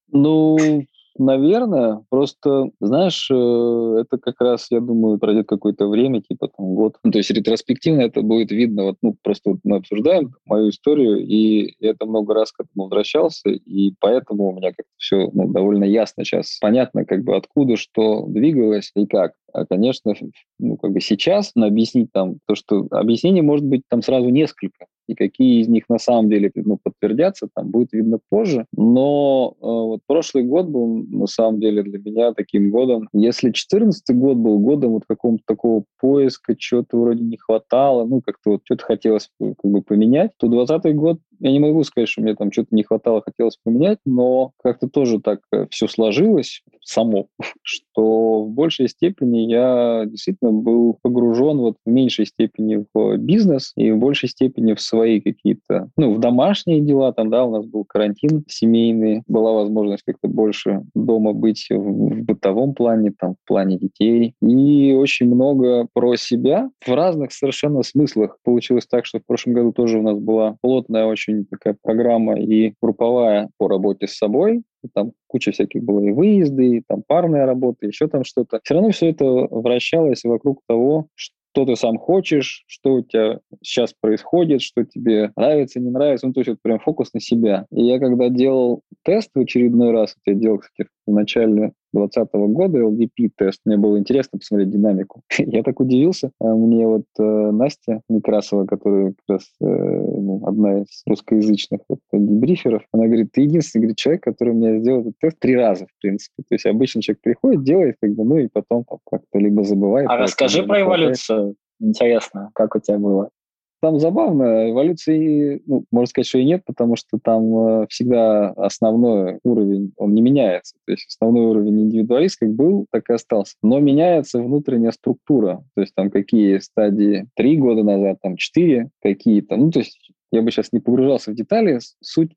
Ну, Наверное, просто, знаешь, э, это как раз, я думаю, пройдет какое-то время, типа там год. Ну, то есть ретроспективно это будет видно, вот, ну, просто вот мы обсуждаем мою историю, и это много раз к этому возвращался, и поэтому у меня как-то все ну, довольно ясно сейчас. Понятно, как бы откуда что двигалось и как. А, конечно, ну, как бы сейчас объяснить там то, что объяснений может быть там сразу несколько и какие из них на самом деле ну, подтвердятся, там будет видно позже. Но э, вот прошлый год был на самом деле для меня таким годом. Если 2014 год был годом вот какого-то такого поиска, чего-то вроде не хватало, ну как-то вот что-то хотелось как бы поменять, то 2020 год я не могу сказать, что мне там что-то не хватало, хотелось поменять, но как-то тоже так э, все сложилось само, что в большей степени я действительно был погружен вот в меньшей степени в бизнес и в большей степени в свои какие-то, ну, в домашние дела, там, да, у нас был карантин семейный, была возможность как-то больше дома быть в, в бытовом плане, там, в плане детей, и очень много про себя в разных совершенно смыслах. Получилось так, что в прошлом году тоже у нас была плотная очень такая программа и групповая по работе с собой, там куча всяких было и выезды, и там парная работа, еще там что-то. Все равно все это вращалось вокруг того, что что ты сам хочешь, что у тебя сейчас происходит, что тебе нравится, не нравится. Ну, то есть вот прям фокус на себя. И я когда делал тест в очередной раз, вот я делал, кстати, в начале 2020 года LDP-тест. Мне было интересно посмотреть динамику. Я так удивился. А мне вот э, Настя Некрасова, которая как раз э, одна из русскоязычных вот, дебриферов, она говорит, ты единственный говорит, человек, который у меня сделал этот тест три раза, в принципе. То есть обычно человек приходит, делает, как бы, ну и потом как-то либо забывает. А расскажи про эволюцию. Интересно, как у тебя было? Там забавно, эволюции, ну, можно сказать, что и нет, потому что там э, всегда основной уровень, он не меняется. То есть основной уровень индивидуалист как был, так и остался. Но меняется внутренняя структура. То есть там какие стадии три года назад, там четыре какие-то. Ну, то есть я бы сейчас не погружался в детали. Суть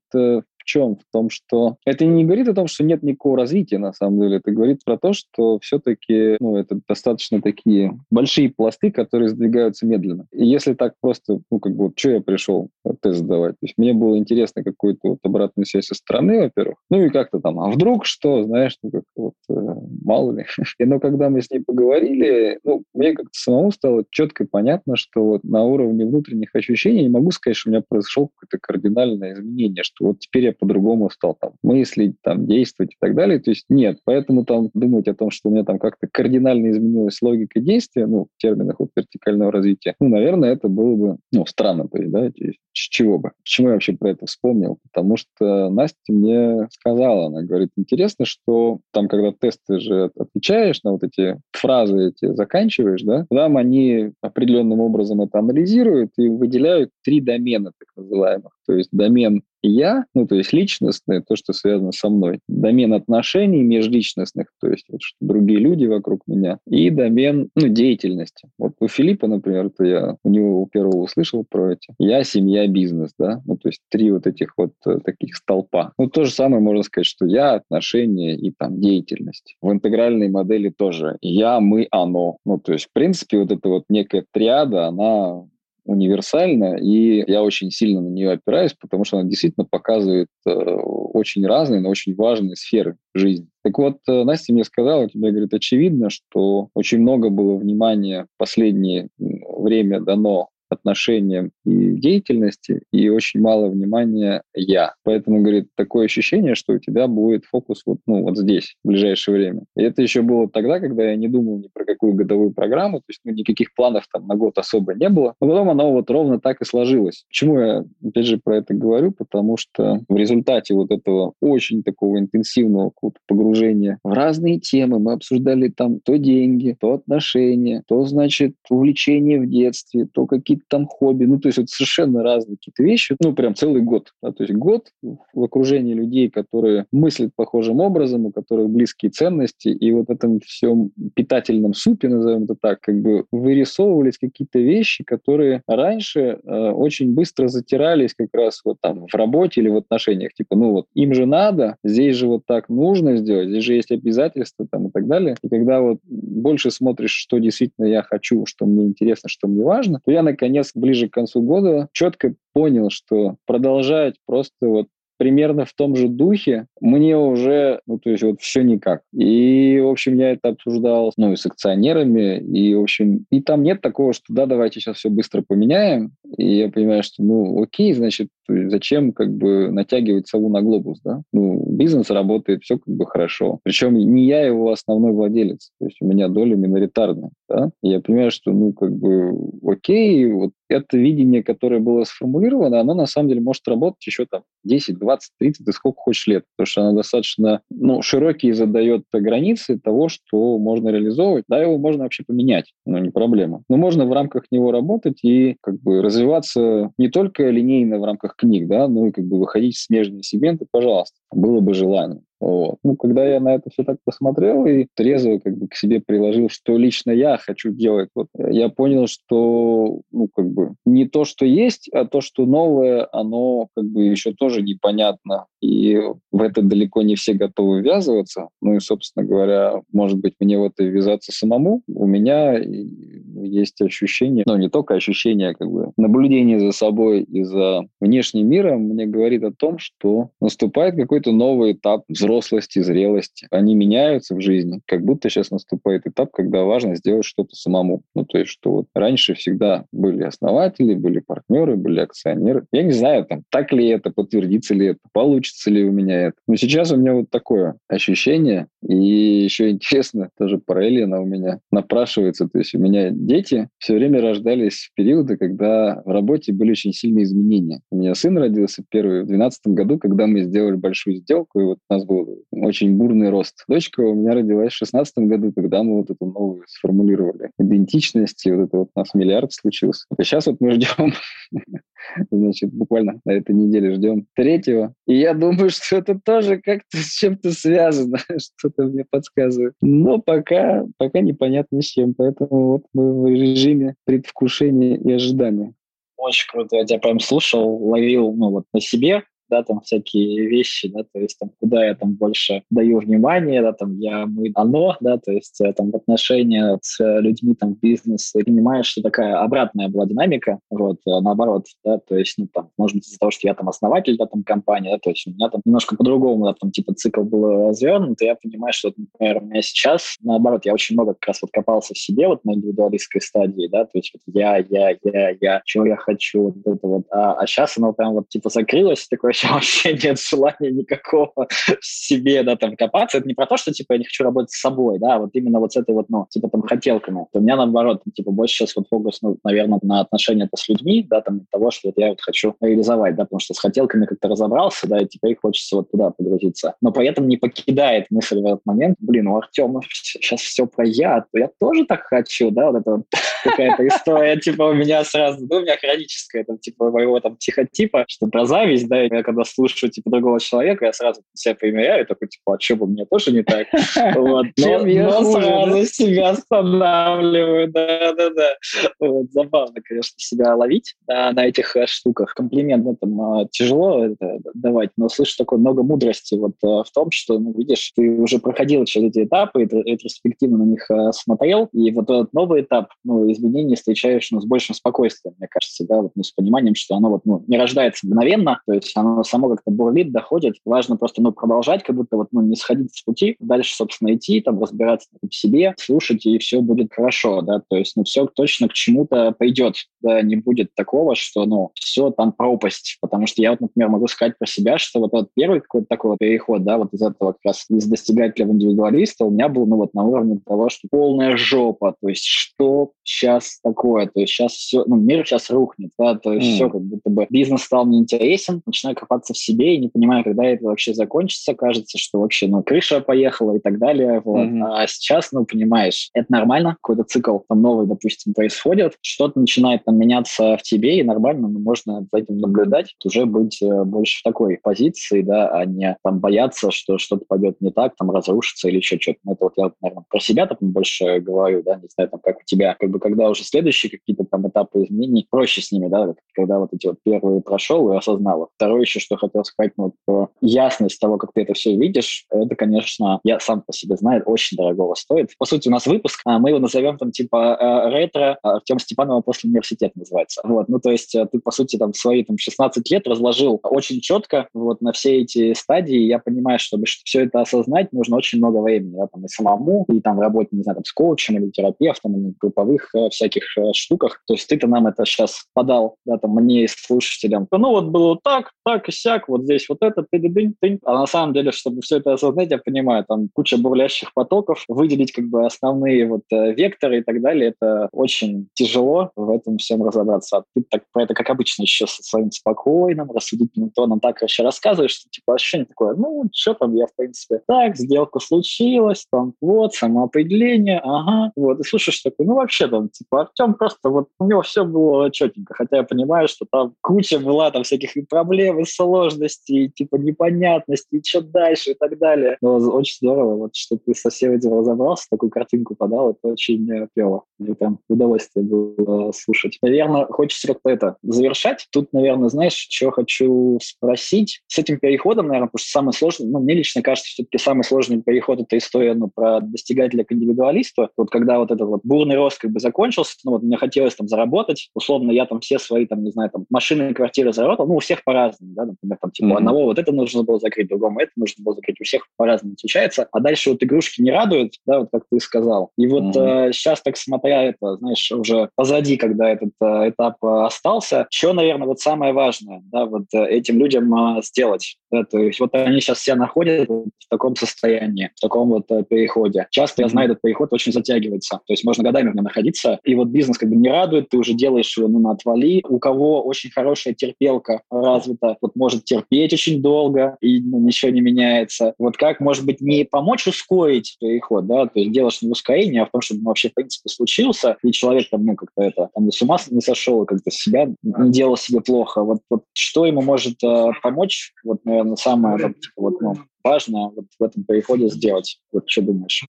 чем? В том, что это не говорит о том, что нет никакого развития, на самом деле. Это говорит про то, что все-таки ну, это достаточно такие большие пласты, которые сдвигаются медленно. И если так просто, ну, как бы, вот, что я пришел тест сдавать? То есть мне было интересно какую-то вот обратную связь со стороны, во-первых. Ну, и как-то там, а вдруг что, знаешь, ну, как вот, э, мало ли. И, но когда мы с ней поговорили, ну, мне как-то самому стало четко понятно, что вот на уровне внутренних ощущений не могу сказать, что у меня произошло какое-то кардинальное изменение, что вот теперь я по-другому стал там мыслить, там действовать и так далее. То есть нет, поэтому там думать о том, что у меня там как-то кардинально изменилась логика действия, ну, в терминах вот вертикального развития, ну, наверное, это было бы, ну, странно, то есть, да, то есть, с чего бы? Почему я вообще про это вспомнил? Потому что Настя мне сказала, она говорит, интересно, что там, когда тесты же отвечаешь на вот эти фразы эти заканчиваешь, да, там они определенным образом это анализируют и выделяют три домена, так называемых. То есть домен я, ну, то есть личностное, то, что связано со мной, домен отношений межличностных, то есть вот, что другие люди вокруг меня, и домен ну, деятельности. Вот у Филиппа, например, это я у него у первого услышал про эти. Я, семья, бизнес, да, ну, то есть три вот этих вот э, таких столпа. Ну, то же самое можно сказать, что я, отношения и там деятельность. В интегральной модели тоже я, мы, оно. Ну, то есть, в принципе, вот эта вот некая триада, она универсальна, и я очень сильно на нее опираюсь, потому что она действительно показывает э, очень разные, но очень важные сферы жизни. Так вот, э, Настя мне сказала, тебе, говорит, очевидно, что очень много было внимания в последнее время дано отношениям и деятельности, и очень мало внимания я. Поэтому, говорит, такое ощущение, что у тебя будет фокус вот, ну, вот здесь, в ближайшее время. И это еще было тогда, когда я не думал ни про какую годовую программу, то есть ну, никаких планов там на год особо не было. Но потом оно вот ровно так и сложилось. Почему я, опять же, про это говорю? Потому что в результате вот этого очень такого интенсивного погружения в разные темы, мы обсуждали там то деньги, то отношения, то, значит, увлечение в детстве, то какие-то там хобби. Ну, то есть вот совершенно разные какие-то вещи. Ну, прям целый год. Да? То есть год в окружении людей, которые мыслят похожим образом, у которых близкие ценности, и вот в этом всем питательном супе, назовем это так, как бы вырисовывались какие-то вещи, которые раньше э, очень быстро затирались как раз вот там в работе или в отношениях. Типа, ну вот им же надо, здесь же вот так нужно сделать, здесь же есть обязательства там и так далее. И когда вот больше смотришь, что действительно я хочу, что мне интересно, что мне важно, то я, наконец, ближе к концу года четко понял, что продолжать просто вот примерно в том же духе, мне уже, ну, то есть вот все никак. И, в общем, я это обсуждал, ну, и с акционерами, и, в общем, и там нет такого, что да, давайте сейчас все быстро поменяем. И я понимаю, что, ну, окей, значит, зачем как бы натягивать сову на глобус, да? Ну, бизнес работает, все как бы хорошо. Причем не я его основной владелец, то есть у меня доля миноритарная, да? И я понимаю, что, ну, как бы, окей, вот это видение, которое было сформулировано, оно на самом деле может работать еще там 10, 20, 30 и сколько хочешь лет, потому что оно достаточно ну, широкие задает границы того, что можно реализовывать. Да, его можно вообще поменять, но не проблема. Но можно в рамках него работать и как бы развиваться не только линейно в рамках книг, да, но и как бы выходить в смежные сегменты, пожалуйста, было бы желание. Вот. Ну, когда я на это все так посмотрел и трезво как бы к себе приложил, что лично я хочу делать, вот, я понял, что ну, как бы не то, что есть, а то, что новое, оно как бы еще тоже непонятно. И в это далеко не все готовы ввязываться. Ну и, собственно говоря, может быть, мне в это ввязаться самому. У меня есть ощущение, ну не только ощущение, а как бы наблюдение за собой и за внешним миром мне говорит о том, что наступает какой-то новый этап взрослости, зрелости. Они меняются в жизни, как будто сейчас наступает этап, когда важно сделать что-то самому. Ну, то есть, что вот раньше всегда были основатели, были партнеры, были акционеры. Я не знаю, там, так ли это, подтвердится ли это, получится ли у меня это. Но сейчас у меня вот такое ощущение, и еще интересно, тоже параллельно у меня напрашивается, то есть у меня дети все время рождались в периоды, когда в работе были очень сильные изменения. У меня сын родился первый в 2012 году, когда мы сделали большую сделку, и вот у нас был очень бурный рост. Дочка у меня родилась в 16 году, когда мы вот эту новую сформулировали идентичность, и вот это вот у нас миллиард случился. А сейчас вот мы ждем, значит, буквально на этой неделе ждем третьего. И я думаю, что это тоже как-то с чем-то связано, что-то мне подсказывает. Но пока, пока непонятно с чем, поэтому вот мы в режиме предвкушения и ожидания. Очень круто, я тебя прям слушал, ловил ну, вот на себе да, там всякие вещи, да, то есть там куда я там больше даю внимание, да, там я, мы, оно, да, то есть э, там отношения с людьми там в бизнесе, понимаешь, что такая обратная была динамика, вот, э, наоборот, да, то есть, ну, там, может быть, из-за того, что я там основатель, да, там, компании, да, то есть у меня там немножко по-другому, да, там, типа, цикл был развернут, и я понимаю, что, например, у меня сейчас, наоборот, я очень много как раз вот копался в себе вот на индивидуалистской стадии, да, то есть вот я, я, я, я, чего я хочу, вот это вот, а, а сейчас оно прям вот, типа, закрылось, такое вообще нет желания никакого себе, да, там, копаться. Это не про то, что, типа, я не хочу работать с собой, да, вот именно вот с этой вот, ну, типа, там, хотелками. У меня, наоборот, типа, больше сейчас вот фокус, ну, наверное, на отношения-то с людьми, да, там, того, что вот я вот хочу реализовать, да, потому что с хотелками как-то разобрался, да, и теперь хочется вот туда погрузиться. Но при этом не покидает мысль в этот момент, блин, у Артема сейчас все про я, я тоже так хочу, да, вот это вот какая-то история, типа, у меня сразу, ну, у меня хроническая, там, типа, моего там психотипа, что про зависть, да, я когда слушаю, типа, другого человека, я сразу себя примеряю, такой, типа, а что бы мне тоже не так? Вот. Но, но сразу себя останавливаю, да-да-да. Вот. Забавно, конечно, себя ловить да, на этих э, штуках. Комплимент на этом э, тяжело это давать, но слышу такое много мудрости вот э, в том, что, ну, видишь, ты уже проходил через эти этапы, ретроспективно на них смотрел, и вот этот новый этап, ну, изменение встречаешь ну, с большим спокойствием, мне кажется, да, вот, ну, с пониманием, что оно вот, ну, не рождается мгновенно, то есть оно само как-то бурлит, доходит. Важно просто ну, продолжать, как будто вот, ну, не сходить с пути, дальше, собственно, идти, там, разбираться в себе, слушать, и все будет хорошо, да, то есть, ну, все точно к чему-то пойдет, да, не будет такого, что, ну, все там пропасть, потому что я вот, например, могу сказать про себя, что вот этот первый какой-то такой вот переход, да, вот из этого как раз из достигателя в индивидуалиста у меня был, ну, вот на уровне того, что полная жопа, то есть что сейчас такое, то есть сейчас все, ну, мир сейчас рухнет, да, то есть mm. все, как будто бы бизнес стал неинтересен, начинаю копаться в себе и не понимаю, когда это вообще закончится, кажется, что вообще, ну, крыша поехала и так далее, вот. Mm-hmm. А сейчас, ну, понимаешь, это нормально, какой-то цикл там новый, допустим, происходит, что-то начинает там меняться в тебе, и нормально, ну, можно за этим наблюдать, уже быть э, больше в такой позиции, да, а не там бояться, что что-то пойдет не так, там разрушится или еще что-то. Ну, это вот я, наверное, про себя там больше говорю, да, не знаю, там, как у тебя, как бы, когда уже следующие какие-то там этапы изменений, проще с ними, да, когда вот эти вот первые прошел и осознал. Второе еще, что хотел сказать, ну, вот, про ясность того, как ты это все видишь, это, конечно, я сам по себе знаю, очень дорогого стоит. По сути, у нас выпуск, а мы его назовем там типа э, ретро Артем Степанова после университета называется. Вот, ну, то есть э, ты, по сути, там свои там 16 лет разложил очень четко вот на все эти стадии. Я понимаю, чтобы все это осознать, нужно очень много времени, да, там и самому, и там работе, не знаю, там с коучем или терапевтом, или групповых э, всяких э, штуках. То есть ты-то нам это сейчас подал, да, там мне и слушателям. Ну вот было вот так, так и сяк, вот здесь вот это, ты дынь ты А на самом деле, чтобы все это осознать, я понимаю, там куча бурлящих потоков, выделить как бы основные вот э, векторы и так далее, это очень тяжело в этом всем разобраться. А ты так про это, как обычно, еще со своим спокойным, рассудительным тоном так вообще рассказываешь, что типа ощущение такое, ну, что там, я, в принципе, так, сделка случилась, там, вот, самоопределение, ага, вот, и слушаешь такой, ну, вообще там, типа, Артем просто, вот, у него все было четенько, хотя я понимаю, что там куча была там всяких и проблем, и сложностей, и, типа, непонятностей, и что дальше, и так далее. Но очень здорово, вот, что ты со всем этим разобрался, такую картинку подал, это очень клево. Мне прям удовольствие было слушать. Наверное, хочется как-то это завершать. Тут, наверное, знаешь, что хочу спросить? С этим переходом, наверное, потому что самое сложное, ну, мне лично кажется, все-таки самый сложный переход — это история ну, про достигателя к индивидуалисту. Вот когда вот этот вот бурный рост как бы закончился, ну, вот мне хотелось там заработать, условно, я там все свои, там, не знаю, там, машины и квартиры заработал, ну, у всех по-разному, да, например, там, типа, mm-hmm. одного вот это нужно было закрыть, другому это нужно было закрыть, у всех по-разному случается, а дальше вот игрушки не радуют, да, вот как ты сказал. И вот mm-hmm. э, сейчас так смотря это, знаешь, уже позади, когда этот э, этап э, остался, что, наверное, вот самое важное, да, вот э, этим людям э, сделать, да, то есть вот они сейчас все находят в таком состоянии, в таком вот э, переходе. Часто, я знаю, этот переход очень затягивается, то есть можно годами в нем находиться, и вот бизнес как бы не радует, ты уже делаешь его, ну, на отвали. У кого очень хорошая терпелка развита, вот может терпеть очень долго, и ну, ничего не меняется. Вот как, может быть, не помочь ускорить переход, да, то есть делаешь не ускорение, а в том, чтобы он вообще, в принципе, случился, и человек там, ну, как-то это, там, с ума не сошел, как-то себя не делал себе плохо. Вот, вот что ему может э, помочь, вот, наверное, самое вот, типа, вот, ну, важное вот в этом переходе сделать? Вот что думаешь?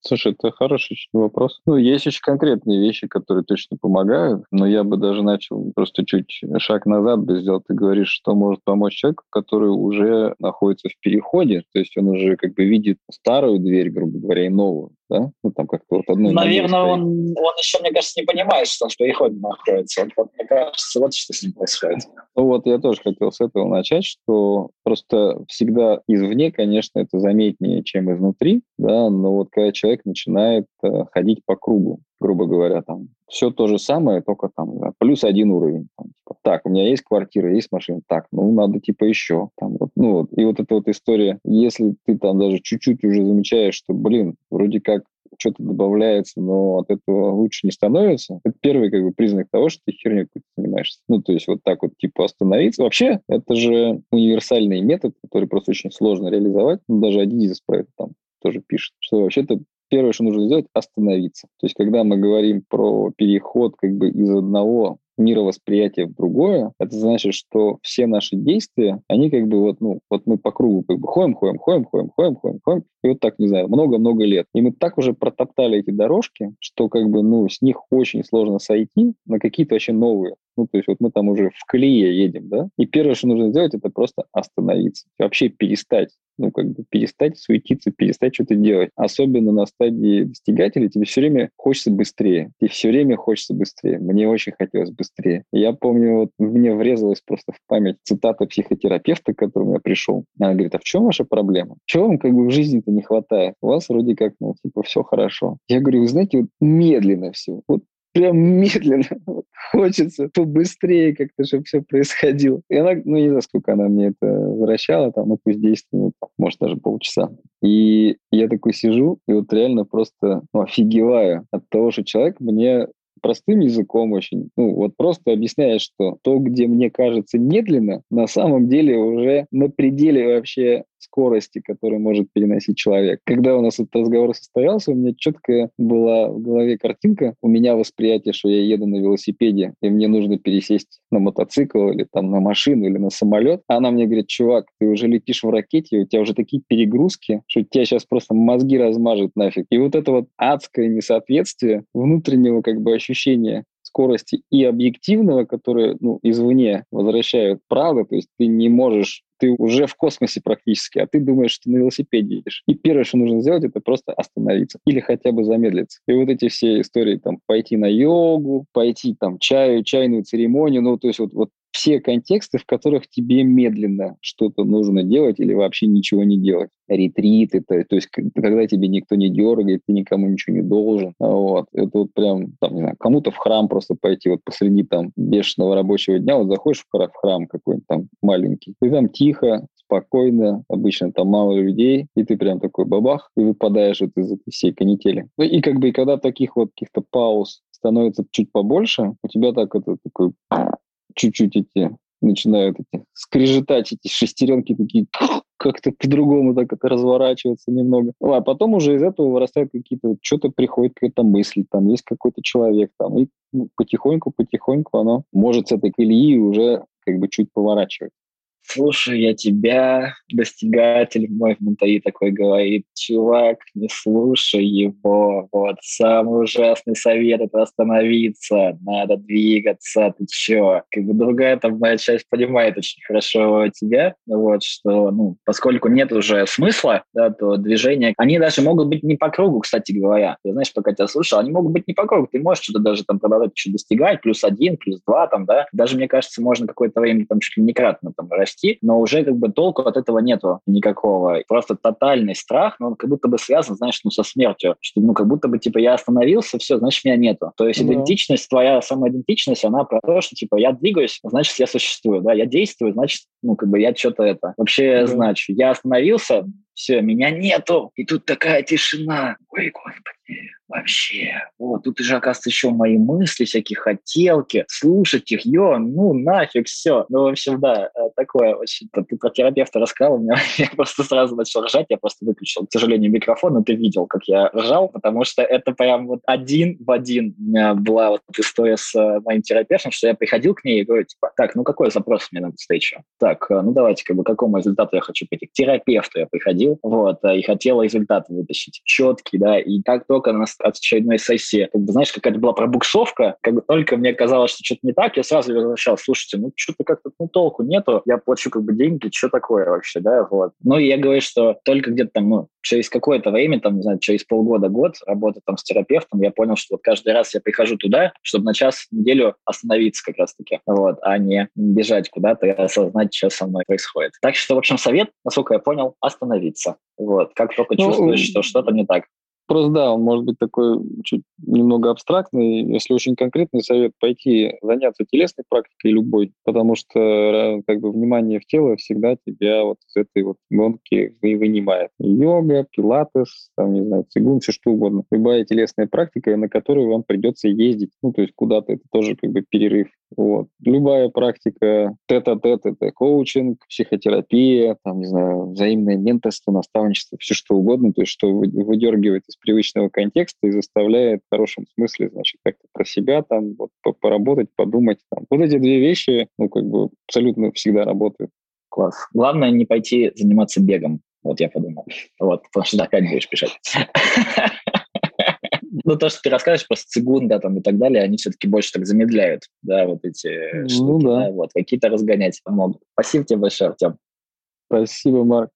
Слушай, это хороший вопрос. Ну, есть очень конкретные вещи, которые точно помогают, но я бы даже начал просто чуть шаг назад бы сделал. Ты говоришь, что может помочь человеку, который уже находится в переходе, то есть он уже как бы видит старую дверь, грубо говоря, и новую да? Ну, там как-то вот одной Наверное, он, он еще, мне кажется, не понимает, что он в переходе находится. Вот, мне кажется, вот что с ним происходит. Ну вот я тоже хотел с этого начать, что просто всегда извне, конечно, это заметнее, чем изнутри, да, но вот когда человек начинает э, ходить по кругу, грубо говоря, там все то же самое, только там да, плюс один уровень. Там, типа, так, у меня есть квартира, есть машина, так, ну надо типа еще. Там, вот, ну, вот. И вот эта вот история, если ты там даже чуть-чуть уже замечаешь, что, блин, вроде как что-то добавляется, но от этого лучше не становится, это первый как бы признак того, что ты херню какой-то занимаешься. Ну, то есть вот так вот типа остановиться. Вообще, это же универсальный метод, который просто очень сложно реализовать. Ну, даже Adidas про это там тоже пишет, что вообще-то первое, что нужно сделать, остановиться. То есть, когда мы говорим про переход как бы из одного мировосприятия в другое, это значит, что все наши действия, они как бы вот, ну, вот мы по кругу как бы ходим, ходим, ходим, ходим, ходим, ходим, ходим, и вот так, не знаю, много-много лет. И мы так уже протоптали эти дорожки, что как бы, ну, с них очень сложно сойти на какие-то вообще новые Ну, то есть вот мы там уже в колее едем, да, и первое, что нужно сделать, это просто остановиться. Вообще перестать ну, как бы перестать суетиться, перестать что-то делать. Особенно на стадии достигателя тебе все время хочется быстрее. Тебе все время хочется быстрее. Мне очень хотелось быстрее. Я помню, вот мне врезалась просто в память цитата психотерапевта, к которому я пришел. Она говорит, а в чем ваша проблема? Чего вам как бы в жизни-то не хватает? У вас вроде как, ну, типа, все хорошо. Я говорю, вы знаете, вот медленно все. Вот прям медленно. Хочется побыстрее как-то, чтобы все происходило. И она, ну, не знаю, сколько она мне это возвращала, там, ну, пусть 10 минут, может, даже полчаса. И я такой сижу, и вот реально просто ну, офигеваю от того, что человек мне простым языком очень, ну, вот просто объясняет, что то, где мне кажется медленно, на самом деле уже на пределе вообще скорости, которую может переносить человек. Когда у нас этот разговор состоялся, у меня четко была в голове картинка, у меня восприятие, что я еду на велосипеде, и мне нужно пересесть на мотоцикл или там на машину или на самолет. А она мне говорит, чувак, ты уже летишь в ракете, у тебя уже такие перегрузки, что тебя сейчас просто мозги размажет нафиг. И вот это вот адское несоответствие внутреннего как бы ощущения скорости и объективного, которые ну, извне возвращают правду, то есть ты не можешь ты уже в космосе практически, а ты думаешь, что на велосипеде едешь. И первое, что нужно сделать, это просто остановиться или хотя бы замедлиться. И вот эти все истории, там, пойти на йогу, пойти там чаю, чайную церемонию, ну, то есть вот, вот все контексты, в которых тебе медленно что-то нужно делать или вообще ничего не делать. Ретрит, это, то есть когда тебе никто не дергает, ты никому ничего не должен. Вот. Это вот прям, там, не знаю, кому-то в храм просто пойти вот посреди там бешеного рабочего дня, вот заходишь в храм какой-нибудь там маленький, и там тихо, спокойно, обычно там мало людей, и ты прям такой бабах, и выпадаешь вот из этой всей канители. Ну и как бы и когда таких вот каких-то пауз становится чуть побольше, у тебя так это такой чуть-чуть эти начинают эти скрежетать эти шестеренки такие как-то по-другому так это разворачиваться немного. Ну, а потом уже из этого вырастают какие-то, что-то приходит какая-то мысль, там есть какой-то человек, там, и потихоньку-потихоньку оно может с этой колеи уже как бы чуть поворачивать слушай я тебя, достигатель мой в Монтаи такой говорит, чувак, не слушай его, вот, самый ужасный совет — это остановиться, надо двигаться, ты чё? Как бы другая там моя часть понимает очень хорошо тебя, вот, что, ну, поскольку нет уже смысла, да, то движения, они даже могут быть не по кругу, кстати говоря. Я, знаешь, пока тебя слушал, они могут быть не по кругу, ты можешь что-то даже там продолжать еще достигать, плюс один, плюс два, там, да, даже, мне кажется, можно какое-то время там чуть ли не кратно там расти, расти, но уже как бы толку от этого нету никакого. Просто тотальный страх, но он как будто бы связан, знаешь, ну, со смертью. Что, ну, как будто бы, типа, я остановился, все, значит, меня нету. То есть mm-hmm. идентичность, твоя самоидентичность, она про то, что, типа, я двигаюсь, значит, я существую, да, я действую, значит, ну, как бы я что-то это вообще mm-hmm. значу. Я остановился, все, меня нету, и тут такая тишина. Ой, господи, вообще. Вот, тут уже, оказывается, еще мои мысли, всякие хотелки, слушать их, ё, ну, нафиг, все. Ну, в общем, да, э, такое очень... Ты про терапевта рассказал, у меня, я просто сразу начал ржать, я просто выключил, к сожалению, микрофон, но ты видел, как я ржал, потому что это прям вот один в один у меня была вот история с э, моим терапевтом, что я приходил к ней и говорю, типа, так, ну, какой запрос мне на встречу? Так, э, ну, давайте, как бы, к какому результату я хочу прийти? К терапевту я приходил, вот, и хотел результат вытащить, четкий, да, и как только от очередной сессии, как бы, знаешь, какая-то была пробуксовка, как бы только мне казалось, что что-то не так, я сразу возвращал, слушайте, ну что-то как-то, ну толку нету, я плачу как бы деньги, что такое вообще, да, вот. Ну и я говорю, что только где-то там, ну, через какое-то время, там, не знаю, через полгода, год работы там с терапевтом, я понял, что вот каждый раз я прихожу туда, чтобы на час, неделю остановиться как раз-таки, вот, а не бежать куда-то и осознать, что со мной происходит. Так что, в общем, совет, насколько я понял, остановиться. Вот, как только ну, чувствуешь, что что-то не так. Просто да, он может быть такой чуть немного абстрактный. Если очень конкретный совет, пойти заняться телесной практикой любой, потому что э, как бы внимание в тело всегда тебя вот из этой вот гонки вынимает. Йога, пилатес, там, не знаю, цигун, все что угодно. Любая телесная практика, на которую вам придется ездить, ну, то есть куда-то, это тоже как бы перерыв. Вот. Любая практика тет-а-тет, это коучинг, психотерапия, там, не знаю, взаимное менторство, наставничество, все что угодно, то есть что выдергивает из привычного контекста и заставляет в хорошем смысле, значит, как-то про себя там вот, поработать, подумать. Там. Вот эти две вещи, ну, как бы абсолютно всегда работают. Класс. Главное не пойти заниматься бегом. Вот я подумал. Вот, потому что опять будешь писать. Ну, то, что ты расскажешь про цигун, да, там и так далее, они все-таки больше так замедляют, да, вот эти ну, штуки, да. да, вот, какие-то разгонять могут. Спасибо тебе большое, Артем. Спасибо, Марк.